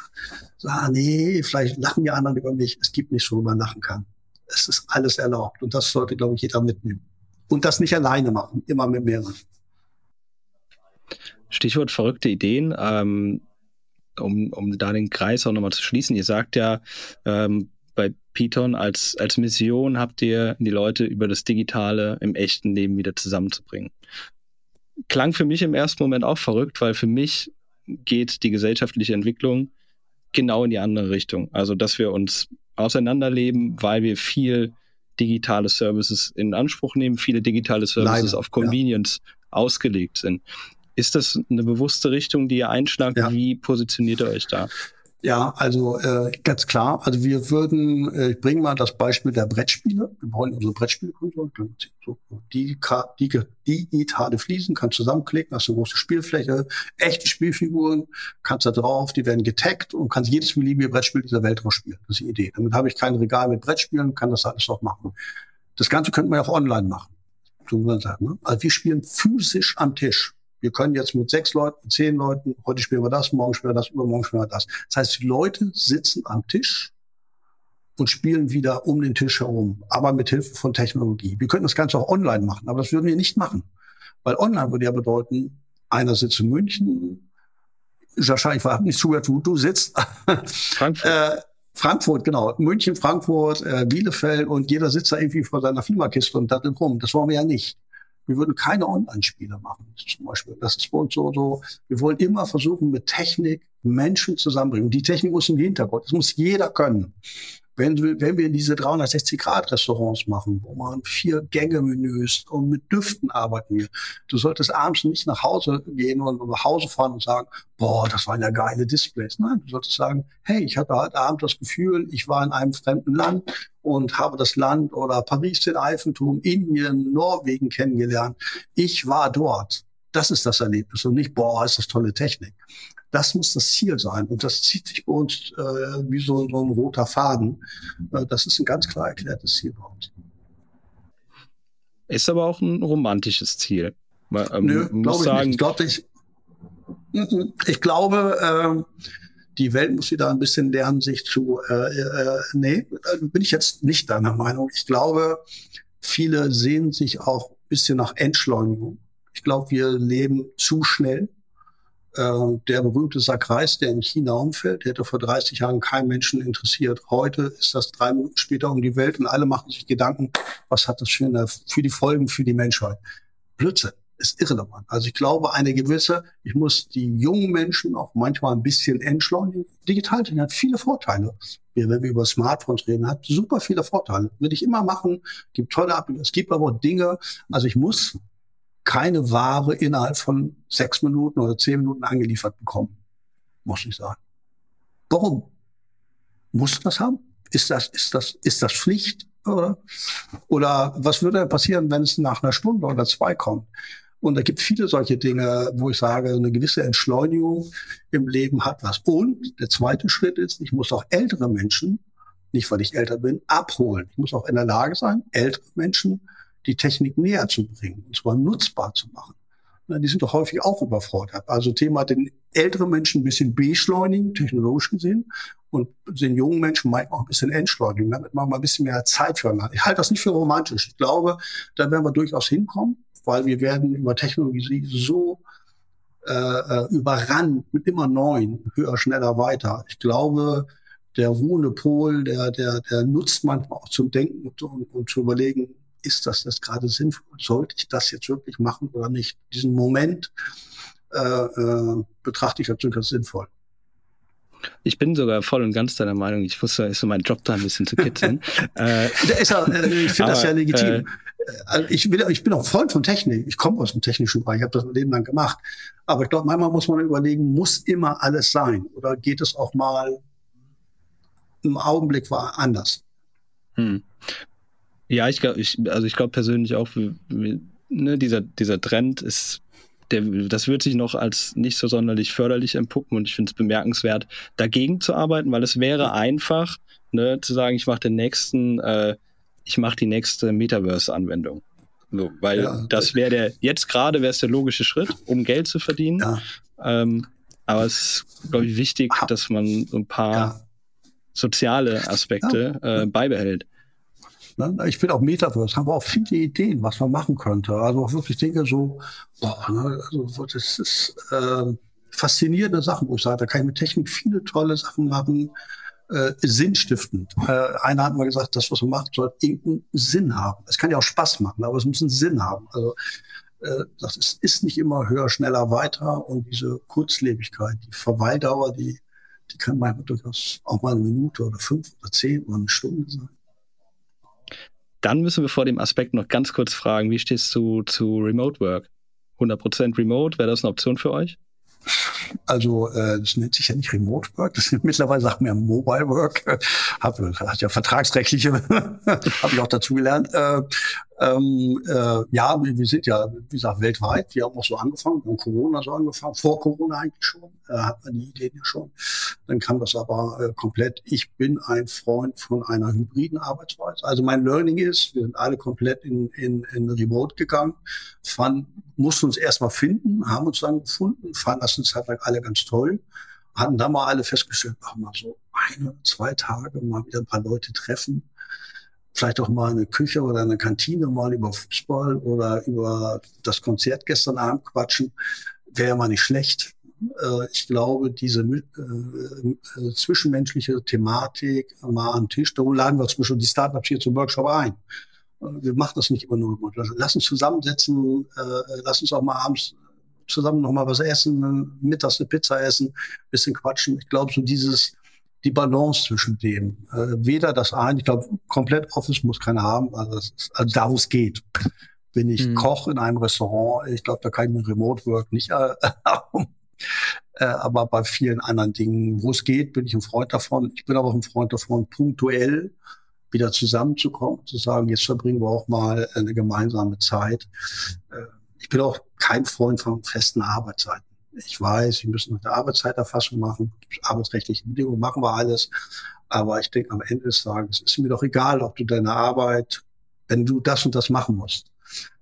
Speaker 1: ah, nee, vielleicht lachen die anderen über mich. Es gibt nichts, worüber man lachen kann. Es ist alles erlaubt. Und das sollte, glaube ich, jeder mitnehmen. Und das nicht alleine machen, immer mit mehreren.
Speaker 3: Stichwort verrückte Ideen. Ähm, um, um da den Kreis auch nochmal zu schließen. Ihr sagt ja, ähm, bei Python als, als Mission habt ihr die Leute über das Digitale im echten Leben wieder zusammenzubringen klang für mich im ersten Moment auch verrückt, weil für mich geht die gesellschaftliche Entwicklung genau in die andere Richtung. Also, dass wir uns auseinanderleben, weil wir viel digitale Services in Anspruch nehmen, viele digitale Services Leider, auf Convenience ja. ausgelegt sind. Ist das eine bewusste Richtung, die ihr einschlagt? Ja. Wie positioniert ihr euch da?
Speaker 1: Ja, also äh, ganz klar. Also wir würden, äh, ich bringe mal das Beispiel der Brettspiele. Wir wollen unsere Brettspielkonsole, so, die, die, digitale Fliesen, kannst zusammenklicken, hast eine große Spielfläche, echte Spielfiguren, kannst da drauf, die werden getaggt und kannst jedes beliebige Brettspiel dieser Welt drauf spielen. Das ist die Idee. Damit habe ich kein Regal mit Brettspielen, kann das alles auch machen. Das Ganze könnte man ja auch online machen. So man sagen, ne? Also wir spielen physisch am Tisch wir können jetzt mit sechs Leuten, zehn Leuten, heute spielen wir das, morgen spielen wir das, übermorgen spielen wir das. Das heißt, die Leute sitzen am Tisch und spielen wieder um den Tisch herum, aber mit Hilfe von Technologie. Wir könnten das Ganze auch online machen, aber das würden wir nicht machen. Weil online würde ja bedeuten, einer sitzt in München, Sascha, ich habe nicht zugehört, wo du sitzt. Frankfurt. äh, Frankfurt, genau. München, Frankfurt, äh, Bielefeld und jeder sitzt da irgendwie vor seiner Klimakiste und dattelt rum. Das wollen wir ja nicht. Wir würden keine Online-Spiele machen, zum Beispiel. Das ist bei uns so, so. Wir wollen immer versuchen, mit Technik Menschen zusammenbringen. Und die Technik muss im Hintergrund. Das muss jeder können. Wenn, wenn wir diese 360-Grad-Restaurants machen, wo man vier Gänge-Menüs und mit Düften arbeiten wir, du solltest abends nicht nach Hause gehen und nach Hause fahren und sagen, boah, das waren ja geile Displays. Nein, du solltest sagen, hey, ich hatte heute Abend das Gefühl, ich war in einem fremden Land und habe das Land oder Paris, den Eiffelturm, Indien, Norwegen kennengelernt. Ich war dort. Das ist das Erlebnis und nicht, boah, ist das tolle Technik. Das muss das Ziel sein. Und das zieht sich bei uns äh, wie so, so ein roter Faden. Äh, das ist ein ganz klar erklärtes Ziel bei uns.
Speaker 3: Ist aber auch ein romantisches Ziel.
Speaker 1: Man, ähm, Nö, muss sagen, ich, glaub, ich, ich glaube, äh, die Welt muss wieder ein bisschen lernen, sich zu. Äh, äh, nee, bin ich jetzt nicht deiner Meinung. Ich glaube, viele sehen sich auch ein bisschen nach Entschleunigung. Ich glaube, wir leben zu schnell. Äh, der berühmte Sackreis, der in China umfällt, der hätte vor 30 Jahren keinen Menschen interessiert. Heute ist das drei Minuten später um die Welt und alle machen sich Gedanken, was hat das für, eine, für die Folgen für die Menschheit. Blödsinn ist irrelevant. Also ich glaube, eine gewisse, ich muss die jungen Menschen auch manchmal ein bisschen entschleunigen. Digitaltechnik hat viele Vorteile. Wenn wir über Smartphones reden, hat super viele Vorteile. Würde ich immer machen, gibt tolle Applikationen. Es gibt aber auch Dinge, also ich muss keine Ware innerhalb von sechs Minuten oder zehn Minuten angeliefert bekommen. Muss ich sagen. Warum? Muss das haben? Ist das, ist das, ist das Pflicht? Oder? Oder was würde passieren, wenn es nach einer Stunde oder zwei kommt? Und da gibt viele solche Dinge, wo ich sage, eine gewisse Entschleunigung im Leben hat was. Und der zweite Schritt ist, ich muss auch ältere Menschen, nicht weil ich älter bin, abholen. Ich muss auch in der Lage sein, ältere Menschen die Technik näher zu bringen, und zwar nutzbar zu machen. Die sind doch häufig auch überfordert. Also Thema den älteren Menschen ein bisschen beschleunigen, technologisch gesehen, und den jungen Menschen manchmal auch ein bisschen entschleunigen, damit man mal ein bisschen mehr Zeit für hat. Ich halte das nicht für romantisch. Ich glaube, da werden wir durchaus hinkommen, weil wir werden über Technologie so äh, äh, überrannt mit immer neuen, höher, schneller, weiter. Ich glaube, der ruhende Pol, der, der, der nutzt manchmal auch zum Denken und, und, und zu überlegen, ist das jetzt gerade sinnvoll? Sollte ich das jetzt wirklich machen oder nicht? Diesen Moment äh, äh, betrachte ich als durchaus sinnvoll.
Speaker 3: Ich bin sogar voll und ganz deiner Meinung. Ich wusste, ist so mein Job da ein bisschen zu kitzeln.
Speaker 1: äh, ist ja, äh, ich finde das ja legitim. Äh, also ich, will, ich bin auch Freund von Technik. Ich komme aus dem technischen Bereich. Ich habe das mein Leben lang gemacht. Aber ich glaube, manchmal muss man überlegen, muss immer alles sein? Oder geht es auch mal im Augenblick war anders?
Speaker 3: Hm. Ja, ich glaube, ich, also ich glaube persönlich auch, wie, wie, ne, dieser, dieser Trend ist, der, das wird sich noch als nicht so sonderlich förderlich entpuppen und ich finde es bemerkenswert, dagegen zu arbeiten, weil es wäre einfach, ne, zu sagen, ich mache den nächsten, äh, ich mache die nächste Metaverse-Anwendung. So, weil ja, das wäre der, jetzt gerade wäre es der logische Schritt, um Geld zu verdienen. Ja. Ähm, aber es ist, glaube ich, wichtig, dass man so ein paar ja. soziale Aspekte äh, beibehält.
Speaker 1: Ne? Ich finde auch Metaverse, haben wir auch viele Ideen, was man machen könnte. Also auch wirklich Dinge so, boah, ne? also das ist äh, faszinierende Sachen, wo ich sage, da kann ich mit Technik viele tolle Sachen machen, äh, sinnstiftend. Äh, einer hat mal gesagt, das, was man macht, soll irgendeinen Sinn haben. Es kann ja auch Spaß machen, aber es muss einen Sinn haben. Also äh, das ist, ist nicht immer höher, schneller, weiter und diese Kurzlebigkeit, die Verweildauer, die, die kann manchmal durchaus auch mal eine Minute oder fünf oder zehn oder eine Stunde sein.
Speaker 3: Dann müssen wir vor dem Aspekt noch ganz kurz fragen, wie stehst du zu Remote Work? 100% Remote, wäre das eine Option für euch?
Speaker 1: Also äh, das nennt sich ja nicht Remote Work, das mittlerweile sagt ja Mobile Work. Hab, hat ja vertragsrechtliche, habe ich auch dazu gelernt. Äh, ähm, äh, ja, wir sind ja, wie gesagt, weltweit. Wir haben auch so angefangen, wir Corona so angefangen, vor Corona eigentlich schon, äh, hat man die Ideen ja schon. Dann kam das aber äh, komplett. Ich bin ein Freund von einer hybriden Arbeitsweise. Also mein Learning ist, wir sind alle komplett in, in, in Remote gegangen, fanden, mussten uns erstmal finden, haben uns dann gefunden, fanden das eine Zeit lang alle ganz toll hatten da mal alle festgestellt, ach mal so eine, zwei Tage mal wieder ein paar Leute treffen, vielleicht auch mal eine Küche oder eine Kantine mal über Fußball oder über das Konzert gestern Abend quatschen, wäre mal nicht schlecht. Äh, ich glaube, diese äh, äh, zwischenmenschliche Thematik mal am Tisch, da laden wir zum Beispiel die Startups hier zum Workshop ein. Wir machen das nicht immer nur. Lass uns zusammensetzen, lass uns auch mal abends zusammen noch mal was essen, mittags eine Pizza essen, bisschen quatschen. Ich glaube, so dieses die Balance zwischen dem. Äh, weder das eine, ich glaube, komplett Office muss keiner haben, also, ist, also da wo es geht. Bin ich mhm. Koch in einem Restaurant, ich glaube, da kann ich mir Remote Work nicht erlauben. Äh, aber bei vielen anderen Dingen, wo es geht, bin ich ein Freund davon. Ich bin aber auch ein Freund davon, punktuell wieder zusammenzukommen, zu sagen, jetzt verbringen wir auch mal eine gemeinsame Zeit. Äh, ich bin auch kein Freund von festen Arbeitszeiten. Ich weiß, wir müssen eine Arbeitszeiterfassung machen, arbeitsrechtliche Bedingungen machen wir alles. Aber ich denke, am Ende des Tages ist mir doch egal, ob du deine Arbeit, wenn du das und das machen musst,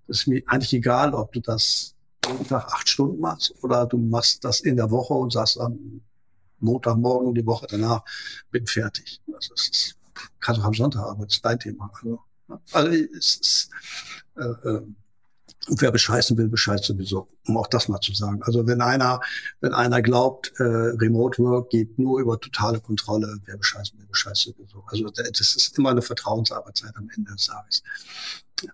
Speaker 1: ist mir eigentlich egal, ob du das jeden Tag acht Stunden machst oder du machst das in der Woche und sagst am Montagmorgen die Woche danach bin fertig. Das ist, kannst du am Sonntag arbeiten, ist dein Thema. Also, also es ist, äh, äh, und wer bescheißen will, bescheißt sowieso, um auch das mal zu sagen. Also wenn einer, wenn einer glaubt, äh, Remote Work geht nur über totale Kontrolle, wer bescheißen will, bescheißt sowieso. Also das ist immer eine Vertrauensarbeitszeit am Ende des Tages.
Speaker 2: Ja.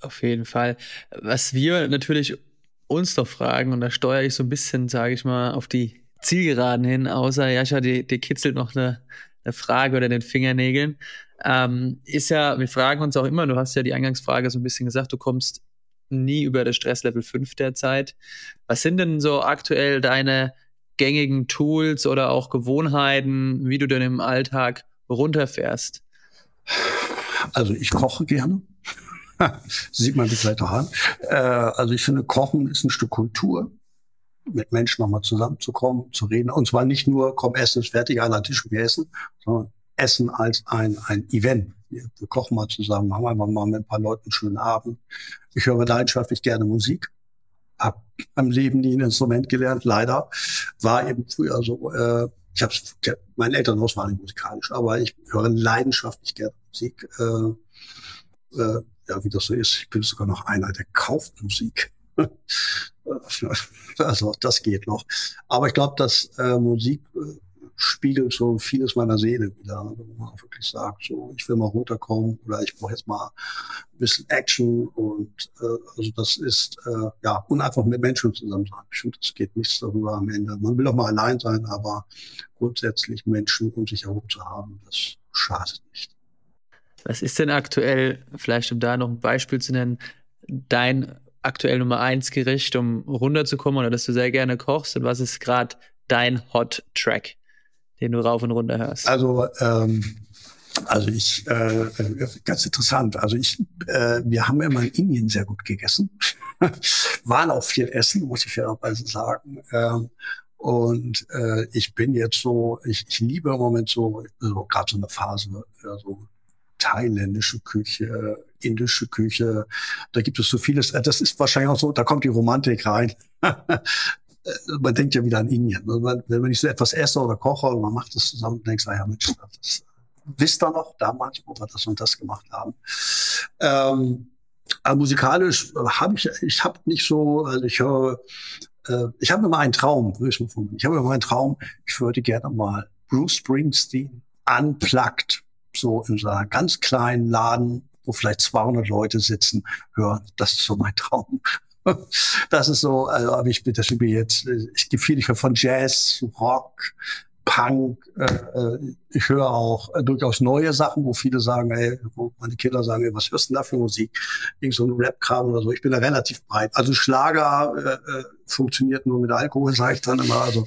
Speaker 2: Auf jeden Fall. Was wir natürlich uns doch fragen, und da steuere ich so ein bisschen, sage ich mal, auf die Zielgeraden hin, außer Jascha, die, die kitzelt noch eine, eine Frage oder den Fingernägeln ähm, ist ja, wir fragen uns auch immer, du hast ja die Eingangsfrage so ein bisschen gesagt, du kommst nie über das Stresslevel 5 derzeit. Was sind denn so aktuell deine gängigen Tools oder auch Gewohnheiten, wie du denn im Alltag runterfährst?
Speaker 1: Also ich koche gerne. Sieht man vielleicht auch an. Äh, also ich finde, Kochen ist ein Stück Kultur mit Menschen nochmal zusammenzukommen, zu reden. Und zwar nicht nur, komm, Essen ist fertig, alle an Tisch wir essen, sondern Essen als ein, ein Event. Wir, kochen mal zusammen, haben einfach mal mit ein paar Leuten einen schönen Abend. Ich höre leidenschaftlich gerne Musik. Hab beim Leben nie ein Instrument gelernt, leider. War eben früher so, äh, ich hab's, mein Elternhaus war nicht musikalisch, aber ich höre leidenschaftlich gerne Musik. Äh, äh, ja, wie das so ist, ich bin sogar noch einer, der kauft Musik. also das geht noch. Aber ich glaube, dass äh, Musik äh, spiegelt so vieles meiner Seele wieder. Wo man auch wirklich sagt, so, ich will mal runterkommen oder ich brauche jetzt mal ein bisschen Action und äh, also das ist äh, ja und einfach mit Menschen zusammen sein. Ich finde, es geht nichts darüber am Ende. Man will auch mal allein sein, aber grundsätzlich Menschen um sich herum zu haben, das schadet nicht.
Speaker 2: Was ist denn aktuell, vielleicht um da noch ein Beispiel zu nennen, dein aktuell Nummer eins Gericht, um runterzukommen oder dass du sehr gerne kochst und was ist gerade dein Hot Track? Den du rauf und runter hörst?
Speaker 1: Also, ähm, also ich, äh, ganz interessant. Also ich, äh, wir haben immer in Indien sehr gut gegessen. Waren auch viel essen, muss ich fairerweise sagen. Ähm, und äh, ich bin jetzt so, ich, ich liebe im Moment so, so gerade so eine Phase, ja, so thailändische Küche, indische Küche. Da gibt es so vieles. Das ist wahrscheinlich auch so, da kommt die Romantik rein. Äh, man denkt ja wieder an Indien. Wenn man nicht so etwas esse oder koche und man macht das zusammen, denkst du, ja Mensch, das wisst ihr noch damals, wo wir das und das gemacht haben. Ähm, aber musikalisch habe ich, ich habe nicht so, also ich höre, äh, ich habe immer einen Traum, ich Ich habe immer einen Traum, ich würde gerne mal Bruce Springsteen unplugged, so in so einer ganz kleinen Laden, wo vielleicht 200 Leute sitzen, hören. Das ist so mein Traum. das ist so, also aber ich bin, das bin jetzt, ich gefühle mich von Jazz, Rock, Punk. Äh, äh, ich höre auch äh, durchaus neue Sachen, wo viele sagen, ey, wo meine Kinder sagen, ey, was hörst du denn da für Musik? Irgend so ein Rap-Kram oder so. Ich bin da relativ breit. Also Schlager äh, äh funktioniert nur mit Alkohol, sage ich dann immer. Also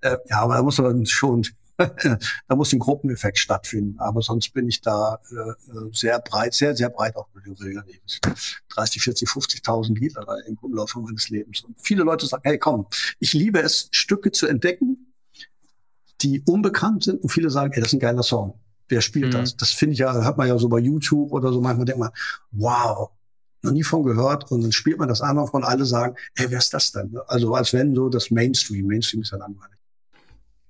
Speaker 1: äh, ja, aber da muss man schon da muss ein Gruppeneffekt stattfinden. Aber sonst bin ich da äh, sehr breit, sehr, sehr breit auch mit 30, 40, 50.000 Lieder im Umlauf meines Lebens. Und viele Leute sagen, hey, komm, ich liebe es, Stücke zu entdecken, die unbekannt sind. Und viele sagen, ey, das ist ein geiler Song. Wer spielt mhm. das? Das finde ich ja, hört man ja so bei YouTube oder so. Manchmal denkt man, wow, noch nie von gehört. Und dann spielt man das an und alle sagen, ey, wer ist das denn? Also als wenn so das Mainstream, Mainstream ist ja langweilig.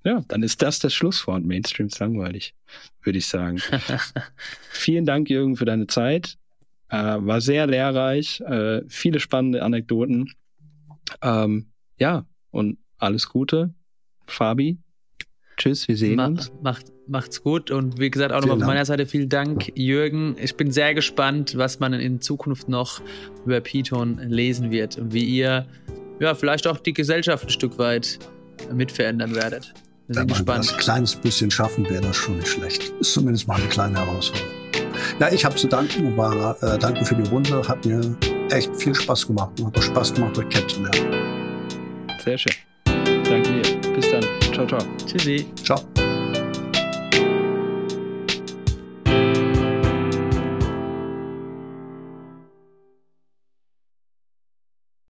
Speaker 3: Ja, dann ist das das Schlusswort. Mainstream ist langweilig, würde ich sagen. Vielen Dank, Jürgen, für deine Zeit. Äh, war sehr lehrreich, äh, viele spannende Anekdoten. Ähm, ja, und alles Gute. Fabi, tschüss, wir sehen Ma uns.
Speaker 2: Macht, macht's gut und wie gesagt auch nochmal von meiner Seite vielen Dank, Jürgen. Ich bin sehr gespannt, was man in Zukunft noch über Python lesen wird und wie ihr ja vielleicht auch die Gesellschaft ein Stück weit mitverändern werdet.
Speaker 1: Wir sind Wenn man gespannt. ein kleines bisschen schaffen, wäre das schon nicht schlecht. Ist zumindest mal eine kleine Herausforderung. Ja, ich habe zu danken. War, äh, danke für die Runde. Hat mir echt viel Spaß gemacht. Hat auch Spaß gemacht, euch kennenzulernen.
Speaker 3: Sehr schön. Danke dir. Bis dann. Ciao, ciao.
Speaker 2: Tschüssi.
Speaker 1: Ciao.